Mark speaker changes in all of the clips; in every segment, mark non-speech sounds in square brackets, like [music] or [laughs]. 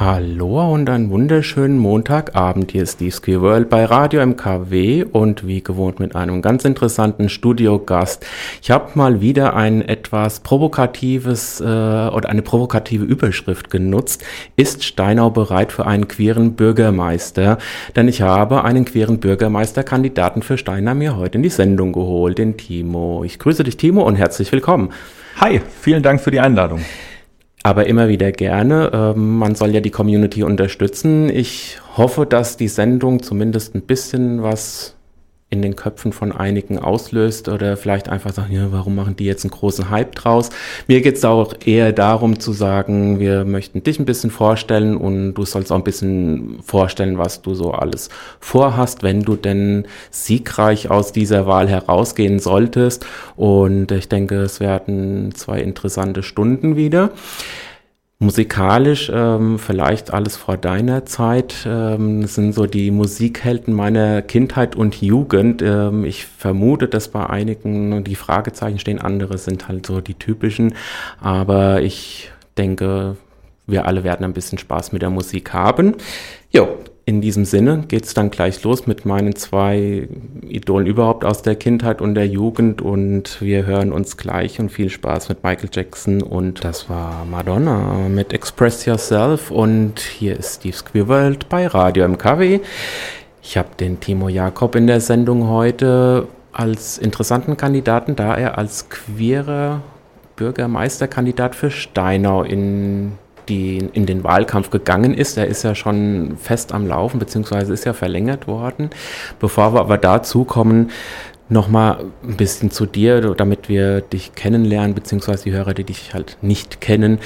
Speaker 1: Hallo und einen wunderschönen Montagabend. Hier ist Steve Ski World bei Radio MKW und wie gewohnt mit einem ganz interessanten Studiogast. Ich habe mal wieder ein etwas provokatives äh, oder eine provokative Überschrift genutzt. Ist Steinau bereit für einen queeren Bürgermeister? Denn ich habe einen queeren Bürgermeisterkandidaten für Steinau mir heute in die Sendung geholt, den Timo. Ich grüße dich, Timo, und herzlich willkommen.
Speaker 2: Hi, vielen Dank für die Einladung
Speaker 1: aber immer wieder gerne. Ähm, man soll ja die Community unterstützen. Ich hoffe, dass die Sendung zumindest ein bisschen was in den Köpfen von einigen auslöst oder vielleicht einfach sagen, ja, warum machen die jetzt einen großen Hype draus? Mir geht es auch eher darum zu sagen, wir möchten dich ein bisschen vorstellen und du sollst auch ein bisschen vorstellen, was du so alles vorhast, wenn du denn siegreich aus dieser Wahl herausgehen solltest. Und ich denke, es werden zwei interessante Stunden wieder. Musikalisch ähm, vielleicht alles vor deiner Zeit ähm, sind so die Musikhelden meiner Kindheit und Jugend. Ähm, ich vermute, dass bei einigen die Fragezeichen stehen, andere sind halt so die typischen. Aber ich denke, wir alle werden ein bisschen Spaß mit der Musik haben. Jo, in diesem Sinne geht es dann gleich los mit meinen zwei Idolen überhaupt aus der Kindheit und der Jugend. Und wir hören uns gleich. Und viel Spaß mit Michael Jackson. Und das war Madonna mit Express Yourself. Und hier ist Steve's Queer World bei Radio MKW. Ich habe den Timo Jakob in der Sendung heute als interessanten Kandidaten, da er als queerer Bürgermeisterkandidat für Steinau in die in den Wahlkampf gegangen ist. Der ist ja schon fest am Laufen, beziehungsweise ist ja verlängert worden. Bevor wir aber dazu kommen, nochmal ein bisschen zu dir, damit wir dich kennenlernen, beziehungsweise die Hörer, die dich halt nicht kennen.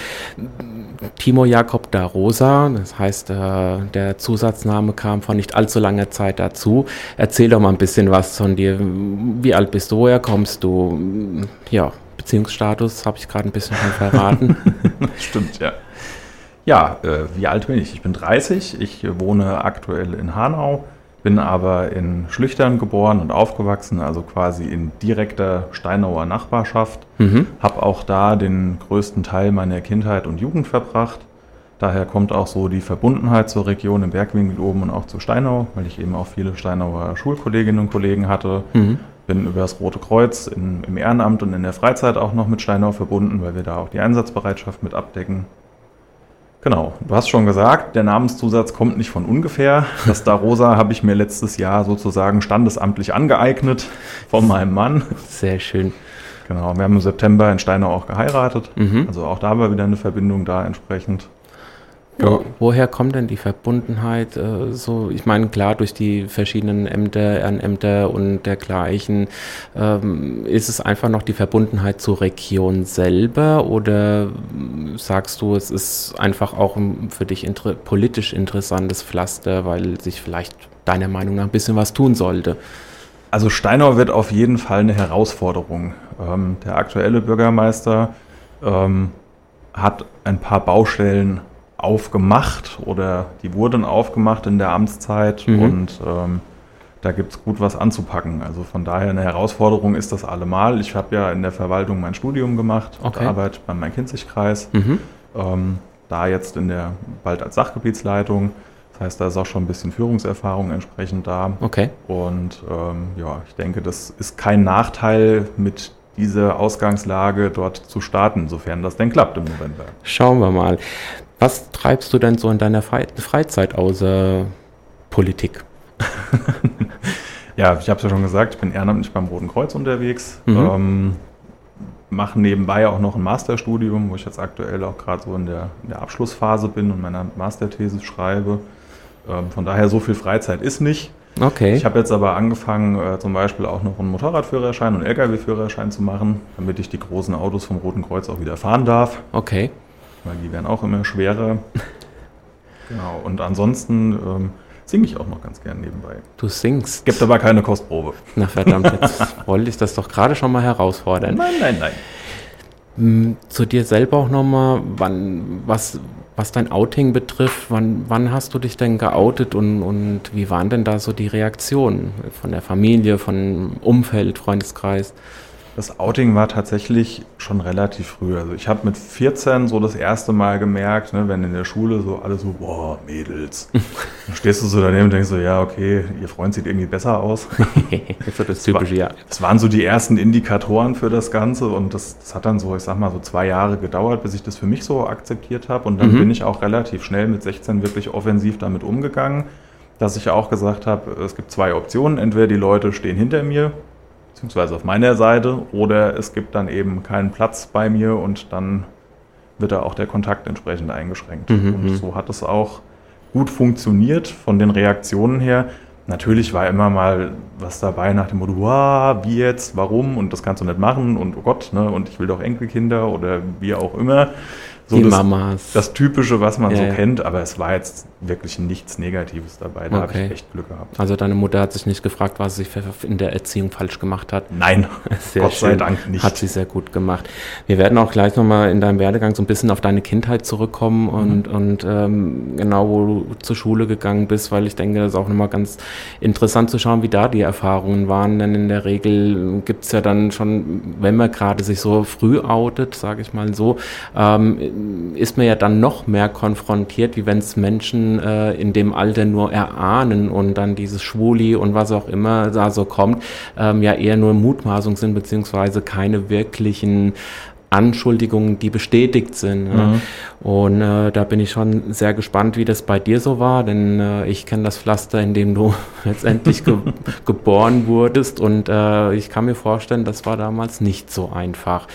Speaker 1: Timo Jakob da Rosa, das heißt, äh, der Zusatzname kam vor nicht allzu langer Zeit dazu. Erzähl doch mal ein bisschen was von dir. Wie alt bist du? Woher kommst du? Ja, Beziehungsstatus habe ich gerade ein bisschen schon verraten. [laughs]
Speaker 2: Stimmt, ja. Ja, äh, wie alt bin ich? Ich bin 30, ich wohne aktuell in Hanau, bin aber in Schlüchtern geboren und aufgewachsen, also quasi in direkter Steinauer Nachbarschaft. Mhm. Habe auch da den größten Teil meiner Kindheit und Jugend verbracht. Daher kommt auch so die Verbundenheit zur Region im Bergwinkel oben und auch zu Steinau, weil ich eben auch viele Steinauer Schulkolleginnen und Kollegen hatte. Mhm. Bin über das Rote Kreuz in, im Ehrenamt und in der Freizeit auch noch mit Steinau verbunden, weil wir da auch die Einsatzbereitschaft mit abdecken. Genau, du hast schon gesagt, der Namenszusatz kommt nicht von ungefähr. Das Darosa habe ich mir letztes Jahr sozusagen standesamtlich angeeignet von meinem Mann.
Speaker 1: Sehr schön.
Speaker 2: Genau, wir haben im September in Steinau auch geheiratet. Mhm. Also auch da war wieder eine Verbindung da entsprechend.
Speaker 1: Wo, woher kommt denn die Verbundenheit? Äh, so, ich meine, klar, durch die verschiedenen Ämter, Ehrenämter und dergleichen, ähm, ist es einfach noch die Verbundenheit zur Region selber oder sagst du, es ist einfach auch für dich inter politisch interessantes Pflaster, weil sich vielleicht deiner Meinung nach ein bisschen was tun sollte?
Speaker 2: Also Steinau wird auf jeden Fall eine Herausforderung. Ähm, der aktuelle Bürgermeister ähm, hat ein paar Baustellen aufgemacht oder die wurden aufgemacht in der Amtszeit mhm. und ähm, da gibt es gut was anzupacken. Also von daher eine Herausforderung ist das allemal. Ich habe ja in der Verwaltung mein Studium gemacht, okay. arbeite beim Main-Kinzig-Kreis, mhm. ähm, da jetzt in der, bald als Sachgebietsleitung. Das heißt, da ist auch schon ein bisschen Führungserfahrung entsprechend da.
Speaker 1: Okay.
Speaker 2: Und ähm, ja, ich denke, das ist kein Nachteil mit dieser Ausgangslage dort zu starten, sofern das denn klappt im November.
Speaker 1: Schauen wir mal. Was treibst du denn so in deiner Freizeit außer Politik? [laughs]
Speaker 2: ja, ich habe es ja schon gesagt, ich bin ehrenamtlich beim Roten Kreuz unterwegs. Mhm. Ähm, mache nebenbei auch noch ein Masterstudium, wo ich jetzt aktuell auch gerade so in der, in der, Abschlussphase bin und meine Masterthese schreibe. Ähm, von daher so viel Freizeit ist nicht.
Speaker 1: Okay.
Speaker 2: Ich habe jetzt aber angefangen, äh, zum Beispiel auch noch einen Motorradführerschein und Lkw-Führerschein zu machen, damit ich die großen Autos vom Roten Kreuz auch wieder fahren darf.
Speaker 1: Okay
Speaker 2: weil die werden auch immer schwerer. Genau, und ansonsten ähm, singe ich auch noch ganz gern nebenbei.
Speaker 1: Du singst.
Speaker 2: Gibt aber keine Kostprobe.
Speaker 1: Na verdammt, jetzt [laughs] wollte ich das doch gerade schon mal herausfordern.
Speaker 2: Nein, nein, nein.
Speaker 1: Hm, zu dir selber auch nochmal, wann, was, was dein Outing betrifft, wann, wann hast du dich denn geoutet und, und wie waren denn da so die Reaktionen von der Familie, von Umfeld, Freundeskreis?
Speaker 2: Das Outing war tatsächlich schon relativ früh. Also ich habe mit 14 so das erste Mal gemerkt, ne, wenn in der Schule so alle so, boah, Mädels. [laughs] Dann stehst du so daneben und denkst so, ja, okay, ihr Freund sieht irgendwie besser aus. [laughs]
Speaker 1: das ist das Typische, ja.
Speaker 2: Das waren so die ersten Indikatoren für das Ganze und das, das, hat dann so, ich sag mal, so zwei Jahre gedauert, bis ich das für mich so akzeptiert habe. Und dann mhm. bin ich auch relativ schnell mit 16 wirklich offensiv damit umgegangen, dass ich auch gesagt habe, es gibt zwei Optionen. Entweder die Leute stehen hinter mir beziehungsweise auf meiner Seite, oder es gibt dann eben keinen Platz bei mir und dann wird da auch der Kontakt entsprechend eingeschränkt. Mhm. Und mhm. so hat es auch gut funktioniert von den Reaktionen her. Natürlich war immer mal was dabei nach dem Motto, wow, wie jetzt, warum und das kannst du nicht machen und oh Gott, ne, und ich will doch Enkelkinder oder wie auch immer.
Speaker 1: So die das, Mamas.
Speaker 2: Das Typische, was man ja, so ja. kennt, aber es war jetzt wirklich nichts Negatives dabei. Da okay. habe ich echt Glück gehabt.
Speaker 1: Also deine Mutter hat sich nicht gefragt, was sie in der Erziehung falsch gemacht hat?
Speaker 2: Nein, [laughs]
Speaker 1: sehr Gott schön. sei Dank nicht. Hat sie sehr gut gemacht. Wir werden auch gleich nochmal in deinem Werdegang so ein bisschen auf deine Kindheit zurückkommen und, mhm. und ähm, genau, wo du zur Schule gegangen bist, weil ich denke, das ist auch nochmal ganz interessant zu schauen, wie da die Erfahrungen waren. Denn in der Regel gibt es ja dann schon, wenn man gerade sich so früh outet, sage ich mal so, ähm, ist man ja dann noch mehr konfrontiert, wie wenn es Menschen äh, in dem Alter nur erahnen und dann dieses Schwuli und was auch immer da so kommt, ähm, ja eher nur Mutmaßung sind, beziehungsweise keine wirklichen Anschuldigungen, die bestätigt sind. Mhm. Und äh, da bin ich schon sehr gespannt, wie das bei dir so war, denn äh, ich kenne das Pflaster, in dem du [laughs] letztendlich ge [laughs] geboren wurdest und äh, ich kann mir vorstellen, das war damals nicht so einfach.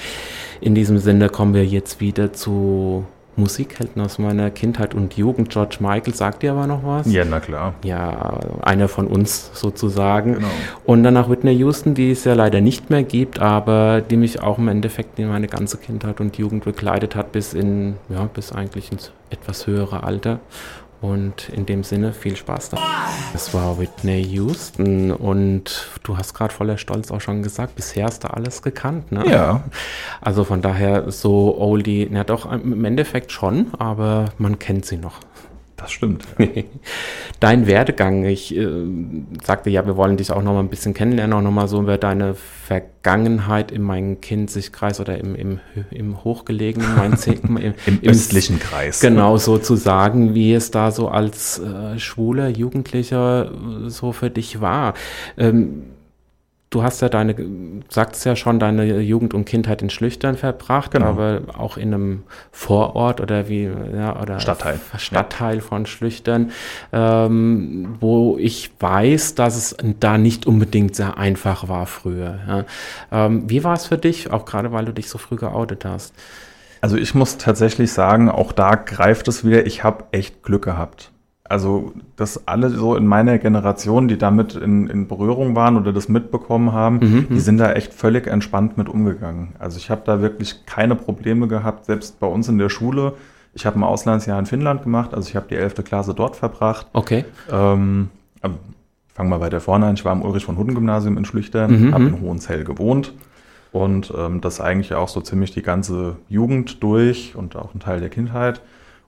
Speaker 1: In diesem Sinne kommen wir jetzt wieder zu Musikhelden aus meiner Kindheit und Jugend. George Michael sagt dir aber noch was?
Speaker 2: Ja, na klar.
Speaker 1: Ja, einer von uns sozusagen. Genau. Und danach Whitney Houston, die es ja leider nicht mehr gibt, aber die mich auch im Endeffekt in meine ganze Kindheit und Jugend begleitet hat, bis in, ja, bis eigentlich ins etwas höhere Alter. Und in dem Sinne viel Spaß da. Das war Whitney Houston und du hast gerade voller Stolz auch schon gesagt, bisher hast du alles gekannt, ne?
Speaker 2: Ja.
Speaker 1: Also von daher so Oldie, na doch, im Endeffekt schon, aber man kennt sie noch.
Speaker 2: Das stimmt. [laughs]
Speaker 1: Dein Werdegang, ich äh, sagte ja, wir wollen dich auch noch mal ein bisschen kennenlernen, auch noch mal so über deine Vergangenheit in meinem Kinzigkreis oder im, im, im hochgelegenen, mein [laughs]
Speaker 2: im, im, im östlichen Kreis.
Speaker 1: Genau, sozusagen, wie es da so als äh, schwuler Jugendlicher so für dich war. Ähm, du hast ja deine, sagst ja schon, deine Jugend und Kindheit in Schlüchtern verbracht, genau. aber auch in einem Vorort oder wie, ja, oder
Speaker 2: Stadtteil,
Speaker 1: Stadtteil ja. von Schlüchtern, ähm, wo ich weiß, dass es da nicht unbedingt sehr einfach war früher. Ja. Ähm, wie war es für dich, auch gerade weil du dich so früh geoutet hast?
Speaker 2: Also ich muss tatsächlich sagen, auch da greift es wieder, ich habe echt Glück gehabt also dass alle so in meiner Generation, die damit in, in Berührung waren oder das mitbekommen haben, mhm, die sind da echt völlig entspannt mit umgegangen. Also ich habe da wirklich keine Probleme gehabt, selbst bei uns in der Schule. Ich habe ein Auslandsjahr in Finnland gemacht, also ich habe die 11. Klasse dort verbracht.
Speaker 1: Okay.
Speaker 2: Ähm, fangen wir weiter vorne an. Ich war am Ulrich von Hunden Gymnasium in Schlüchtern, mhm, habe in Hohenzell gewohnt und ähm, das eigentlich auch so ziemlich die ganze Jugend durch und auch ein Teil der Kindheit.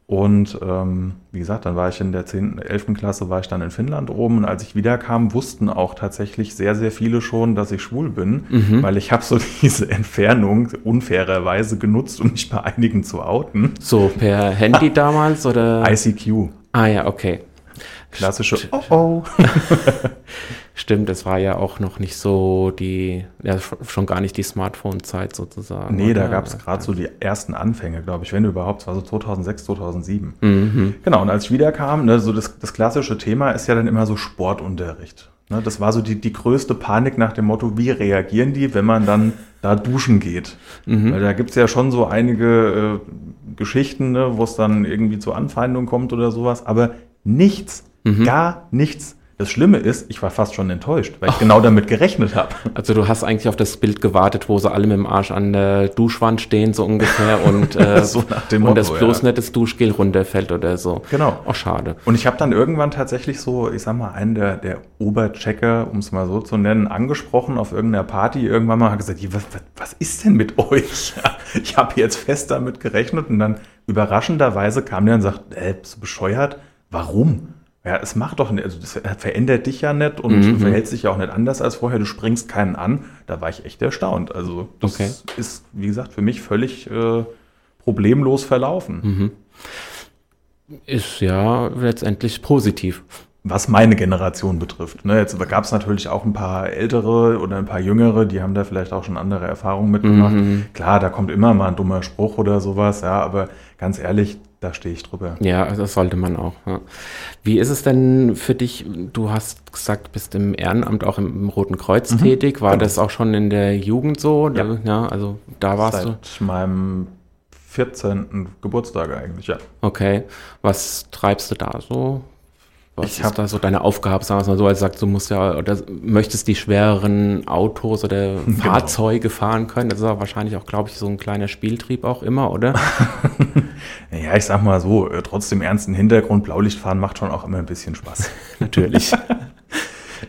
Speaker 2: Und ähm, wie gesagt, dann war ich in der 10., 11. Klasse, war ich dann in Finnland oben und als ich wiederkam, wussten auch tatsächlich sehr, sehr viele schon, dass ich schwul bin, mhm. weil ich habe so [laughs] diese Entfernung unfairerweise genutzt, um mich bei einigen zu outen.
Speaker 1: So per Handy damals oder?
Speaker 2: ICQ.
Speaker 1: Ah ja, okay.
Speaker 2: Klassische Oh oh. [laughs]
Speaker 1: Stimmt, es war ja auch noch nicht so die, ja, schon gar nicht die Smartphone-Zeit sozusagen.
Speaker 2: Nee, oder? da gab es gerade so die ersten Anfänge, glaube ich, wenn überhaupt, es war so 2006, 2007. Mhm. Genau, und als ich wiederkam, ne, so das, das klassische Thema ist ja dann immer so Sportunterricht. Ne, das war so die, die größte Panik nach dem Motto, wie reagieren die, wenn man dann da duschen geht? Mhm. Weil da gibt es ja schon so einige äh, Geschichten, ne, wo es dann irgendwie zu Anfeindungen kommt oder sowas, aber nichts, mhm. gar nichts Das Schlimme ist, ich war fast schon enttäuscht, weil ich oh. genau damit gerechnet habe. [laughs]
Speaker 1: Also du hast eigentlich auf das Bild gewartet, wo sie alle mit dem Arsch an der Duschwand stehen, so ungefähr, und, [laughs] äh, so nach dem Motto, und das bloß ja. nicht das Duschgel runterfällt oder so.
Speaker 2: Genau.
Speaker 1: Oh, schade.
Speaker 2: Und ich habe dann irgendwann tatsächlich so, ich sag mal, einen der, der Oberchecker, um es mal so zu nennen, angesprochen auf irgendeiner Party. Irgendwann mal gesagt, was, was, was ist denn mit euch? [laughs] ich habe jetzt fest damit gerechnet und dann überraschenderweise kam der und sagt, äh, bist du bescheuert? Warum? Ja, es macht doch nicht, also das verändert dich ja nicht und mhm. du verhältst dich ja auch nicht anders als vorher, du springst keinen an. Da war ich echt erstaunt. Also das okay. ist, wie gesagt, für mich völlig äh, problemlos verlaufen.
Speaker 1: Mhm. Ist ja letztendlich positiv.
Speaker 2: Was meine Generation betrifft. Ne, jetzt gab es natürlich auch ein paar ältere oder ein paar jüngere, die haben da vielleicht auch schon andere Erfahrungen mitgemacht. Mhm. Klar, da kommt immer mal ein dummer Spruch oder sowas, ja, aber ganz ehrlich, da stehe ich drüber.
Speaker 1: Ja, das sollte man auch. Ja. Wie ist es denn für dich? Du hast gesagt, bist im Ehrenamt auch im, im Roten Kreuz mhm, tätig. War genau. das auch schon in der Jugend so? Ja, ja also da warst
Speaker 2: Seit du. Seit meinem 14. Geburtstag eigentlich, ja.
Speaker 1: Okay. Was treibst du da so? Was ich ist da so deine Aufgabe, sagen wir mal so, als sagt, du musst ja oder möchtest die schwereren Autos oder [laughs] genau. Fahrzeuge fahren können. Das ist ja wahrscheinlich auch, glaube ich, so ein kleiner Spieltrieb auch immer, oder? [laughs]
Speaker 2: ja, ich sag mal so, äh, trotz dem ernsten Hintergrund, Blaulichtfahren macht schon auch immer ein bisschen Spaß. [laughs]
Speaker 1: Natürlich.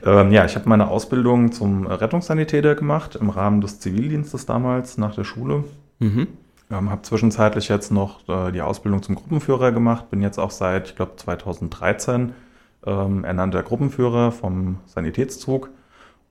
Speaker 2: ähm, ja, ich habe meine Ausbildung zum Rettungssanitäter gemacht im Rahmen des Zivildienstes damals nach der Schule. Mhm. Ähm, habe zwischenzeitlich jetzt noch äh, die Ausbildung zum Gruppenführer gemacht, bin jetzt auch seit, ich glaube, 2013 ähm, ernannter Gruppenführer vom Sanitätszug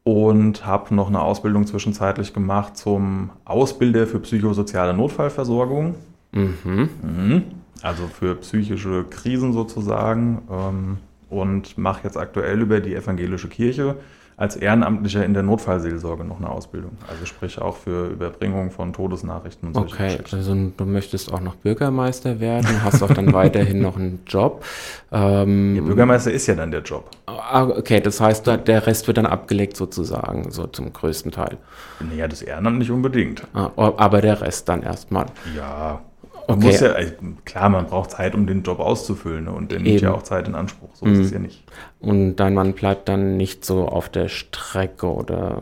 Speaker 2: und habe noch eine Ausbildung zwischenzeitlich gemacht zum Ausbilder für psychosoziale Notfallversorgung. Mhm. Mhm. Also für psychische Krisen sozusagen. Ähm, und mache jetzt aktuell über die evangelische Kirche als Ehrenamtlicher in der Notfallseelsorge noch eine Ausbildung. Also sprich auch für Überbringung von Todesnachrichten
Speaker 1: und so. Okay, also du möchtest auch noch Bürgermeister werden, hast auch dann [laughs] weiterhin noch einen Job.
Speaker 2: Ähm, ja, Bürgermeister ist ja dann der Job.
Speaker 1: Ah, okay, das heißt, der Rest wird dann abgelegt sozusagen, so zum größten Teil.
Speaker 2: Naja, das Ehrenamt nicht unbedingt.
Speaker 1: Ah, aber der Rest dann erstmal.
Speaker 2: Ja, man okay. ja, also klar, man braucht Zeit, um den Job auszufüllen ne? und der nimmt ja auch Zeit in Anspruch. So mhm. ist es ja nicht.
Speaker 1: Und dann man bleibt dann nicht so auf der Strecke oder.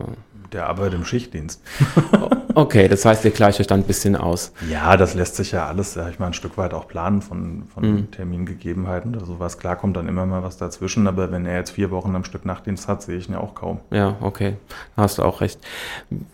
Speaker 2: Der arbeitet im Schichtdienst. [laughs]
Speaker 1: okay, das heißt, ihr gleicht euch dann ein bisschen aus.
Speaker 2: Ja, das lässt sich ja alles, sag ich mal, ein Stück weit auch planen von, von mhm. Termingegebenheiten oder sowas. Klar kommt dann immer mal was dazwischen, aber wenn er jetzt vier Wochen am Stück Nachtdienst hat, sehe ich ihn ja auch kaum.
Speaker 1: Ja, okay. Da hast du auch recht.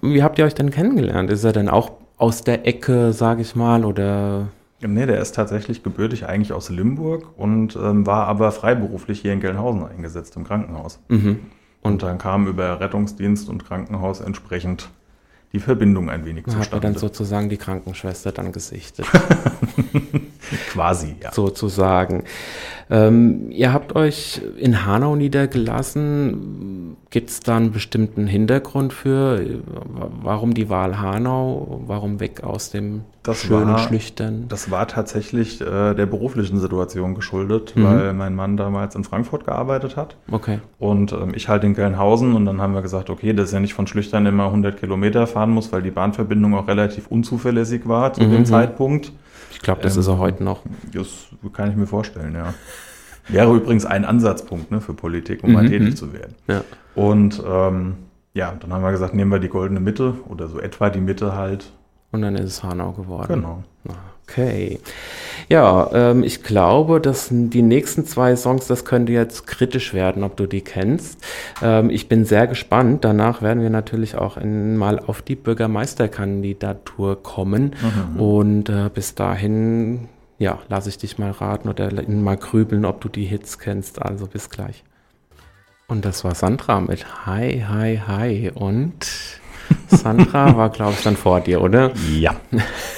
Speaker 1: Wie habt ihr euch denn kennengelernt? Ist er denn auch aus der Ecke, sage ich mal, oder?
Speaker 2: Nee, der ist tatsächlich gebürtig eigentlich aus Limburg und ähm, war aber freiberuflich hier in Gelnhausen eingesetzt im Krankenhaus. Mhm. Und dann kam über Rettungsdienst und Krankenhaus entsprechend die Verbindung ein wenig
Speaker 1: zustande. Hat er dann sozusagen die Krankenschwester dann gesichtet. [laughs]
Speaker 2: Quasi,
Speaker 1: ja. Sozusagen. Ähm, ihr habt euch in Hanau niedergelassen. Gibt es da einen bestimmten Hintergrund für, warum die Wahl Hanau, warum weg aus dem
Speaker 2: das schönen war, Schlüchtern? Das war tatsächlich äh, der beruflichen Situation geschuldet, mhm. weil mein Mann damals in Frankfurt gearbeitet hat.
Speaker 1: Okay.
Speaker 2: Und ähm, ich halt in Gelnhausen und dann haben wir gesagt, okay, dass er nicht von Schlüchtern immer 100 Kilometer fahren muss, weil die Bahnverbindung auch relativ unzuverlässig war zu mhm. dem Zeitpunkt.
Speaker 1: Ich glaube, das ähm, ist er heute noch.
Speaker 2: Das kann ich mir vorstellen, ja. Wäre übrigens ein Ansatzpunkt ne, für Politik, um mhm. mal tätig zu werden. Ja. Und ähm, ja, dann haben wir gesagt, nehmen wir die goldene Mitte oder so etwa die Mitte halt.
Speaker 1: Und dann ist es Hanau geworden.
Speaker 2: Genau.
Speaker 1: Okay. Ja, ähm, ich glaube, dass die nächsten zwei Songs, das könnte jetzt kritisch werden, ob du die kennst. Ähm, ich bin sehr gespannt. Danach werden wir natürlich auch in, mal auf die Bürgermeisterkandidatur kommen. Mhm. Und äh, bis dahin, ja, lasse ich dich mal raten oder mal grübeln, ob du die Hits kennst. Also bis gleich. Und das war Sandra mit Hi, Hi, Hi. Und Sandra war, glaube ich, dann vor dir, oder?
Speaker 2: Ja.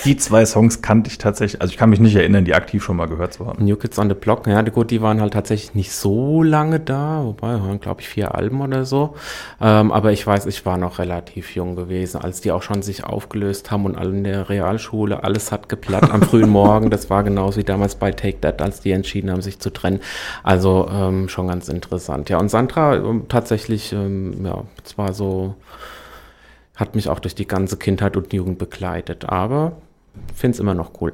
Speaker 2: Die zwei Songs kannte ich tatsächlich, also ich kann mich nicht erinnern, die aktiv schon mal gehört zu haben.
Speaker 1: New Kids on the Block, ja, gut, die waren halt tatsächlich nicht so lange da, wobei, waren, glaube ich, vier Alben oder so. Ähm, aber ich weiß, ich war noch relativ jung gewesen, als die auch schon sich aufgelöst haben und alle in der Realschule, alles hat geplatt am frühen Morgen. Das war genauso wie damals bei Take That, als die entschieden haben, sich zu trennen. Also ähm, schon ganz interessant. Ja, und Sandra ähm, tatsächlich, ähm, ja, zwar so hat mich auch durch die ganze Kindheit und Jugend begleitet, aber finde es immer noch cool.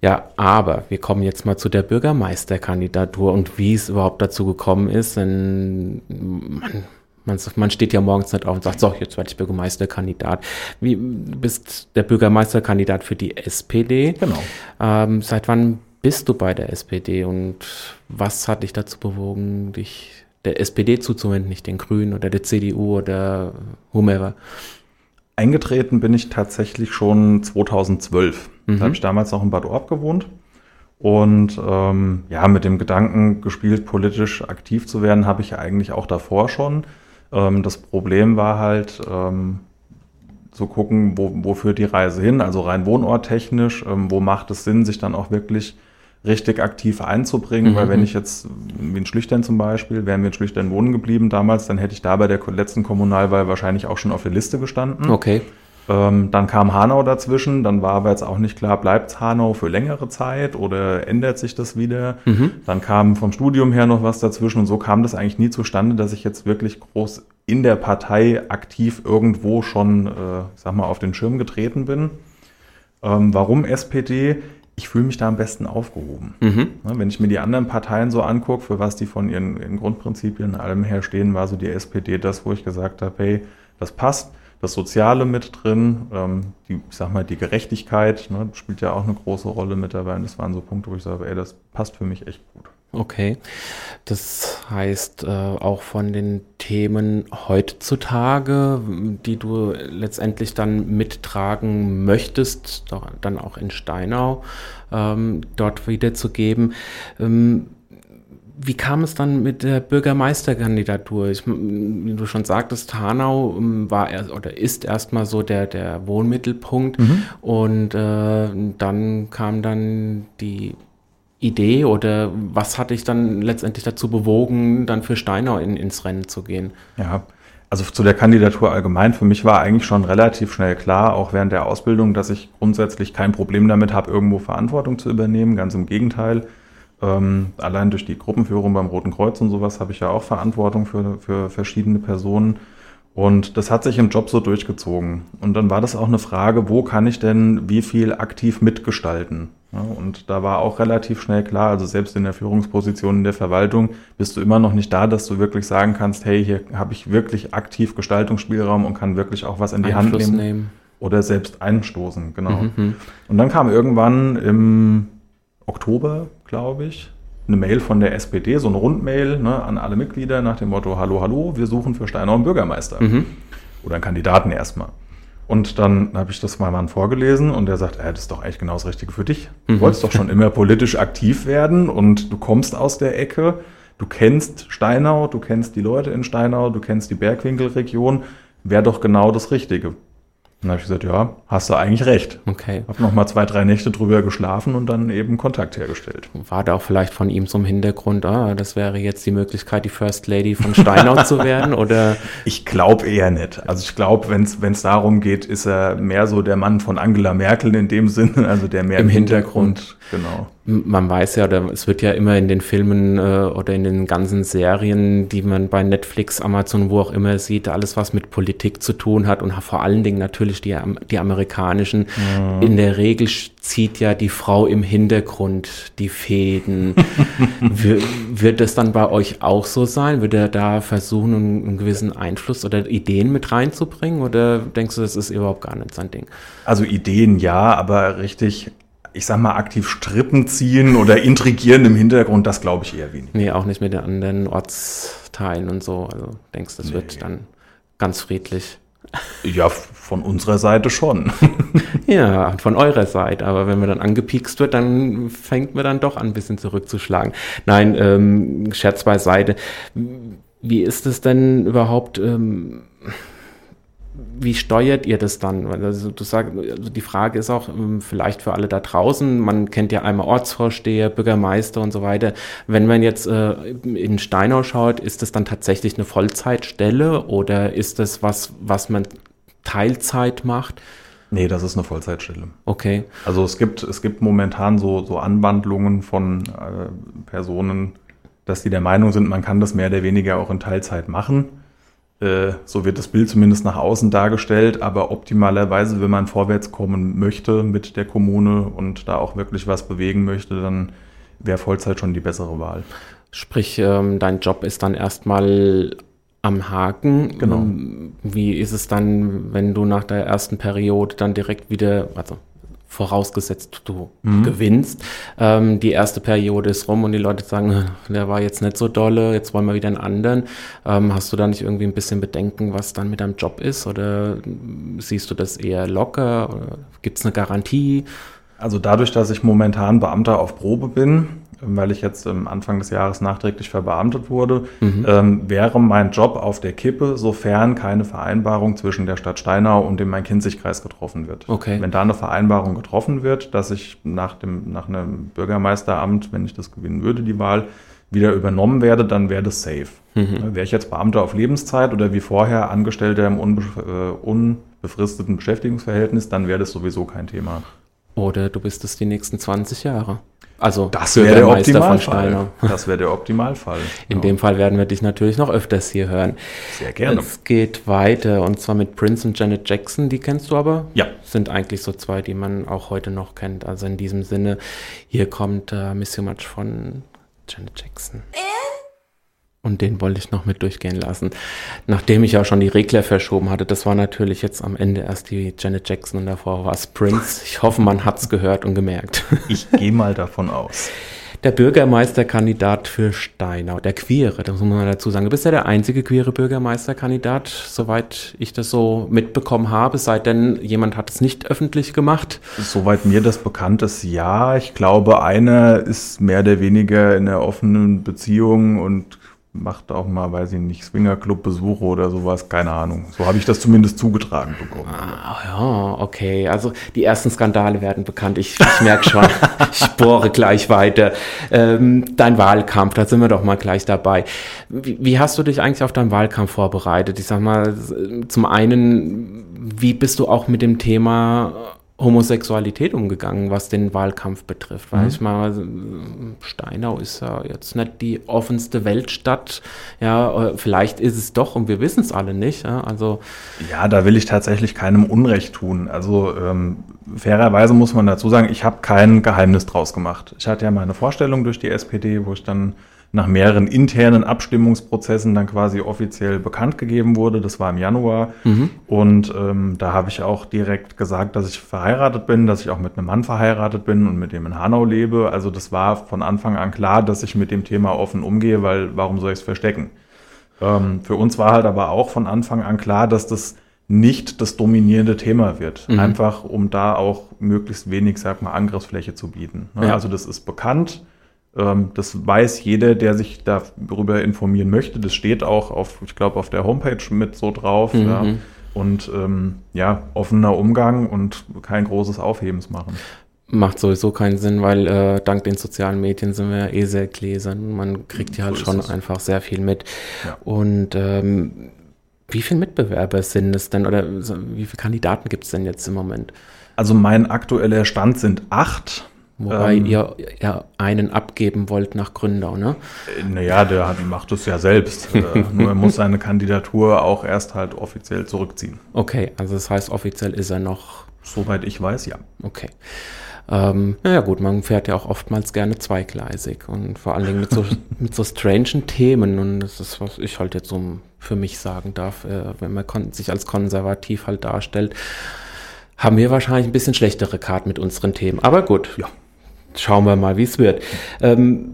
Speaker 1: Ja, aber wir kommen jetzt mal zu der Bürgermeisterkandidatur und wie es überhaupt dazu gekommen ist. Denn man, man, man steht ja morgens nicht auf und sagt, so, jetzt werde ich Bürgermeisterkandidat. Wie, du bist der Bürgermeisterkandidat für die SPD.
Speaker 2: Genau.
Speaker 1: Ähm, seit wann bist du bei der SPD und was hat dich dazu bewogen, dich der SPD zuzuwenden, nicht den Grünen oder der CDU oder whomever?
Speaker 2: Eingetreten bin ich tatsächlich schon 2012. Mhm. Da habe ich damals noch in Bad Orb gewohnt und ähm, ja, mit dem Gedanken gespielt, politisch aktiv zu werden, habe ich eigentlich auch davor schon. Ähm, das Problem war halt ähm, zu gucken, wo, wo führt die Reise hin, also rein wohnorttechnisch, ähm, wo macht es Sinn, sich dann auch wirklich richtig aktiv einzubringen, mhm. weil wenn ich jetzt, wie in Schlüchtern zum Beispiel, wären wir in Schlüchtern wohnen geblieben damals, dann hätte ich da bei der letzten Kommunalwahl wahrscheinlich auch schon auf der Liste gestanden.
Speaker 1: Okay.
Speaker 2: Ähm, dann kam Hanau dazwischen, dann war aber jetzt auch nicht klar, bleibt Hanau für längere Zeit oder ändert sich das wieder? Mhm. Dann kam vom Studium her noch was dazwischen und so kam das eigentlich nie zustande, dass ich jetzt wirklich groß in der Partei aktiv irgendwo schon, äh, sag mal, auf den Schirm getreten bin. Ähm, warum SPD? Ich fühle mich da am besten aufgehoben. Mhm. Wenn ich mir die anderen Parteien so angucke, für was die von ihren, ihren Grundprinzipien allem her stehen, war so die SPD das, wo ich gesagt habe, hey, das passt. Das Soziale mit drin, ähm, die, ich sag mal, die Gerechtigkeit ne, spielt ja auch eine große Rolle mit dabei. Und das waren so Punkte, wo ich sage, ey, das passt für mich echt gut.
Speaker 1: Okay. Das heißt, äh, auch von den Themen heutzutage, die du letztendlich dann mittragen möchtest, dann auch in Steinau ähm, dort wiederzugeben. Ähm, wie kam es dann mit der Bürgermeisterkandidatur? Ich, wie du schon sagtest, Hanau ähm, war er, oder ist erstmal so der, der Wohnmittelpunkt mhm. und äh, dann kam dann die Idee oder was hat dich dann letztendlich dazu bewogen, dann für Steinau in, ins Rennen zu gehen?
Speaker 2: Ja, also zu der Kandidatur allgemein, für mich war eigentlich schon relativ schnell klar, auch während der Ausbildung, dass ich grundsätzlich kein Problem damit habe, irgendwo Verantwortung zu übernehmen. Ganz im Gegenteil. Ähm, allein durch die Gruppenführung beim Roten Kreuz und sowas habe ich ja auch Verantwortung für, für verschiedene Personen. Und das hat sich im Job so durchgezogen. Und dann war das auch eine Frage, wo kann ich denn wie viel aktiv mitgestalten? Ja, und da war auch relativ schnell klar, also selbst in der Führungsposition in der Verwaltung bist du immer noch nicht da, dass du wirklich sagen kannst, hey, hier habe ich wirklich aktiv Gestaltungsspielraum und kann wirklich auch was in die Einfluss Hand nehmen, nehmen, oder selbst einstoßen, genau. Mhm. Und dann kam irgendwann im Oktober, glaube ich, eine Mail von der SPD, so eine Rundmail ne, an alle Mitglieder nach dem Motto, hallo, hallo, wir suchen für Steinau einen Bürgermeister. Mhm. Oder einen Kandidaten erstmal. Und dann habe ich das meinem Mann vorgelesen und der sagt, äh, das ist doch eigentlich genau das Richtige für dich. Du mhm. wolltest doch schon immer politisch aktiv werden und du kommst aus der Ecke, du kennst Steinau, du kennst die Leute in Steinau, du kennst die Bergwinkelregion, wäre doch genau das Richtige. Dann habe ich gesagt, ja, hast du eigentlich recht.
Speaker 1: Okay.
Speaker 2: Habe noch mal zwei, drei Nächte drüber geschlafen und dann eben Kontakt hergestellt.
Speaker 1: War da auch vielleicht von ihm zum Hintergrund, ah, das wäre jetzt die Möglichkeit, die First Lady von Steinau zu werden? Oder? [laughs]
Speaker 2: Ich glaube eher nicht. Also ich glaube, wenn es darum geht, ist er mehr so der Mann von Angela Merkel in dem Sinne, also der mehr
Speaker 1: im, im Hintergrund, Hintergrund
Speaker 2: Genau.
Speaker 1: Man weiß ja, oder es wird ja immer in den Filmen äh, oder in den ganzen Serien, die man bei Netflix, Amazon, wo auch immer sieht, alles was mit Politik zu tun hat und vor allen Dingen natürlich die, die amerikanischen. Mhm. In der Regel zieht ja die Frau im Hintergrund die Fäden. [laughs] wird, wird das dann bei euch auch so sein? Wird er da versuchen, einen, einen gewissen Einfluss oder Ideen mit reinzubringen? Oder denkst du, das ist überhaupt gar nicht sein Ding?
Speaker 2: Also Ideen ja, aber richtig ich sag mal, aktiv Strippen ziehen oder intrigieren im Hintergrund, das glaube ich eher wenig.
Speaker 1: Nee, auch nicht mit den anderen Ortsteilen und so. Also denkst, das nee. wird dann ganz friedlich.
Speaker 2: Ja, von unserer Seite schon. [laughs]
Speaker 1: ja, von eurer Seite. Aber wenn man dann angepiekst wird, dann fängt man dann doch an, ein bisschen zurückzuschlagen. Nein, ähm, Scherz beiseite. Wie ist es denn überhaupt? Ähm, wie steuert ihr das dann? Also du sagst, also die Frage ist auch ähm, vielleicht für alle da draußen, man kennt ja einmal Ortsvorsteher, Bürgermeister und so weiter. Wenn man jetzt äh, in Steinau schaut, ist das dann tatsächlich eine Vollzeitstelle oder ist das was, was man Teilzeit macht?
Speaker 2: Nee, das ist eine Vollzeitstelle.
Speaker 1: Okay.
Speaker 2: Also es gibt, es gibt momentan so, so Anwandlungen von äh, Personen, dass die der Meinung sind, man kann das mehr oder weniger auch in Teilzeit machen. Äh, so wird das Bild zumindest nach außen dargestellt, aber optimalerweise, wenn man vorwärts kommen möchte mit der Kommune und da auch wirklich was bewegen möchte, dann wäre Vollzeit schon die bessere Wahl.
Speaker 1: Sprich, ähm, dein Job ist dann erstmal am Haken.
Speaker 2: Genau.
Speaker 1: Wie ist es dann, wenn du nach der ersten Periode dann direkt wieder, also vorausgesetzt du
Speaker 2: Mhm.
Speaker 1: gewinnst, ähm, die erste Periode ist rum und die Leute sagen, "Äh, der war jetzt nicht so dolle, jetzt wollen wir wieder einen anderen. Ähm, hast du da nicht irgendwie ein bisschen Bedenken, was dann mit deinem Job ist oder siehst du das eher locker? Gibt es eine Garantie?
Speaker 2: Also dadurch, dass ich momentan Beamter auf Probe bin, weil ich jetzt am Anfang des Jahres nachträglich verbeamtet wurde,
Speaker 1: Mhm.
Speaker 2: ähm, wäre mein Job auf der Kippe, sofern keine Vereinbarung zwischen der Stadt Steinau und dem Main-Kinzig-Kreis getroffen wird.
Speaker 1: Okay.
Speaker 2: Wenn da eine Vereinbarung getroffen wird, dass ich nach, dem, nach einem Bürgermeisteramt, wenn ich das gewinnen würde, die Wahl, wieder übernommen werde, dann wäre das safe.
Speaker 1: Mhm.
Speaker 2: Wäre ich jetzt Beamter auf Lebenszeit oder wie vorher Angestellter im unbe äh, unbefristeten Beschäftigungsverhältnis, dann wäre das sowieso kein Thema.
Speaker 1: Oder du bist es die nächsten 20 Jahre. Also
Speaker 2: Das wäre der Optimalfall. Das wäre der Optimalfall. [laughs]
Speaker 1: In
Speaker 2: Ja,
Speaker 1: dem Fall werden wir dich natürlich noch öfters hier hören.
Speaker 2: Sehr gerne.
Speaker 1: Es geht weiter und zwar mit Prince und Janet Jackson, die kennst du aber?
Speaker 2: Ja.
Speaker 1: Sind eigentlich so zwei, die man auch heute noch kennt. Also in diesem Sinne, hier kommt äh, Miss You Much von Janet Jackson. Und den wollte ich noch mit durchgehen lassen. Nachdem ich auch schon die Regler verschoben hatte, das war natürlich jetzt am Ende erst die Janet Jackson und davor war es Prince. Ich hoffe, man hat's gehört und gemerkt. [laughs]
Speaker 2: Ich gehe mal davon aus.
Speaker 1: Der Bürgermeisterkandidat für Steinau, der Queere, das muss man dazu sagen. Du bist ja der einzige queere Bürgermeisterkandidat, soweit ich das so mitbekommen habe, sei denn jemand hat es nicht öffentlich gemacht.
Speaker 2: Soweit mir das bekannt ist, ja. Ich glaube, einer ist mehr oder weniger in einer offenen Beziehung und macht auch mal, weiß ich nicht, Swingerclub-Besuche oder sowas. Keine Ahnung. So habe ich das zumindest zugetragen bekommen.
Speaker 1: Ah, ja, okay. Also die ersten Skandale werden bekannt. Ich, ich merke schon, [laughs] ich bohre gleich weiter. Ähm, dein Wahlkampf, da sind wir doch mal gleich dabei. Wie, wie hast du dich eigentlich auf deinen Wahlkampf vorbereitet? Ich sag mal, zum einen, wie bist du auch mit dem Thema Homosexualität umgegangen, was den Wahlkampf betrifft? Weil ich mal, Steinau ist ja jetzt nicht die offenste Weltstadt. Ja, äh, vielleicht ist es doch und wir wissen es alle nicht. Ja? Also
Speaker 2: Ja, da will ich tatsächlich keinem Unrecht tun. Also ähm, fairerweise muss man dazu sagen, ich habe kein Geheimnis draus gemacht. Ich hatte ja meine Vorstellung durch die SPD, wo ich dann nach mehreren internen Abstimmungsprozessen dann quasi offiziell bekannt gegeben wurde. Das war im Januar. Und ähm, da habe ich auch direkt gesagt, dass ich verheiratet bin, dass ich auch mit einem Mann verheiratet bin und mit dem in Hanau lebe. Also das war von Anfang an klar, dass ich mit dem Thema offen umgehe, weil warum soll ich es verstecken? Ähm, für uns war halt aber auch von Anfang an klar, dass das nicht das dominierende Thema wird.
Speaker 1: Mhm.
Speaker 2: Einfach um da auch möglichst wenig, sag mal, Angriffsfläche zu bieten. Ne?
Speaker 1: Ja.
Speaker 2: Also das ist bekannt. Ähm, das weiß jeder, der sich darüber informieren möchte. Das steht auch auf, ich glaube, auf der Homepage mit so drauf.
Speaker 1: Mhm.
Speaker 2: Ja. Und ähm, ja, offener Umgang und kein großes Aufhebens machen.
Speaker 1: Macht sowieso keinen Sinn, weil äh, dank den sozialen Medien sind wir ja eh sehr gläsern. Man kriegt ja halt
Speaker 2: So
Speaker 1: schon
Speaker 2: es.
Speaker 1: einfach sehr viel mit.
Speaker 2: Ja.
Speaker 1: Und ähm, wie viele Mitbewerber sind es denn oder wie viele Kandidaten gibt es denn jetzt im Moment?
Speaker 2: Also mein aktueller Stand sind acht.
Speaker 1: Wobei
Speaker 2: Ähm,
Speaker 1: ihr ja einen abgeben wollt nach Gründau, ne?
Speaker 2: Naja, der hat- macht es ja selbst. Äh, [laughs] Nur er muss seine Kandidatur auch erst halt offiziell zurückziehen.
Speaker 1: Okay, also das heißt, offiziell ist er noch
Speaker 2: Soweit ich weiß, ja.
Speaker 1: Okay. Ähm, naja gut, man fährt ja auch oftmals gerne zweigleisig und vor allen Dingen mit so, [laughs] mit so strangen Themen und das ist, was ich halt jetzt so für mich sagen darf, äh, wenn man sich als konservativ halt darstellt, haben wir wahrscheinlich ein bisschen schlechtere Karten mit unseren Themen. Aber gut,
Speaker 2: Ja.
Speaker 1: Schauen wir mal, wie es wird. Ähm,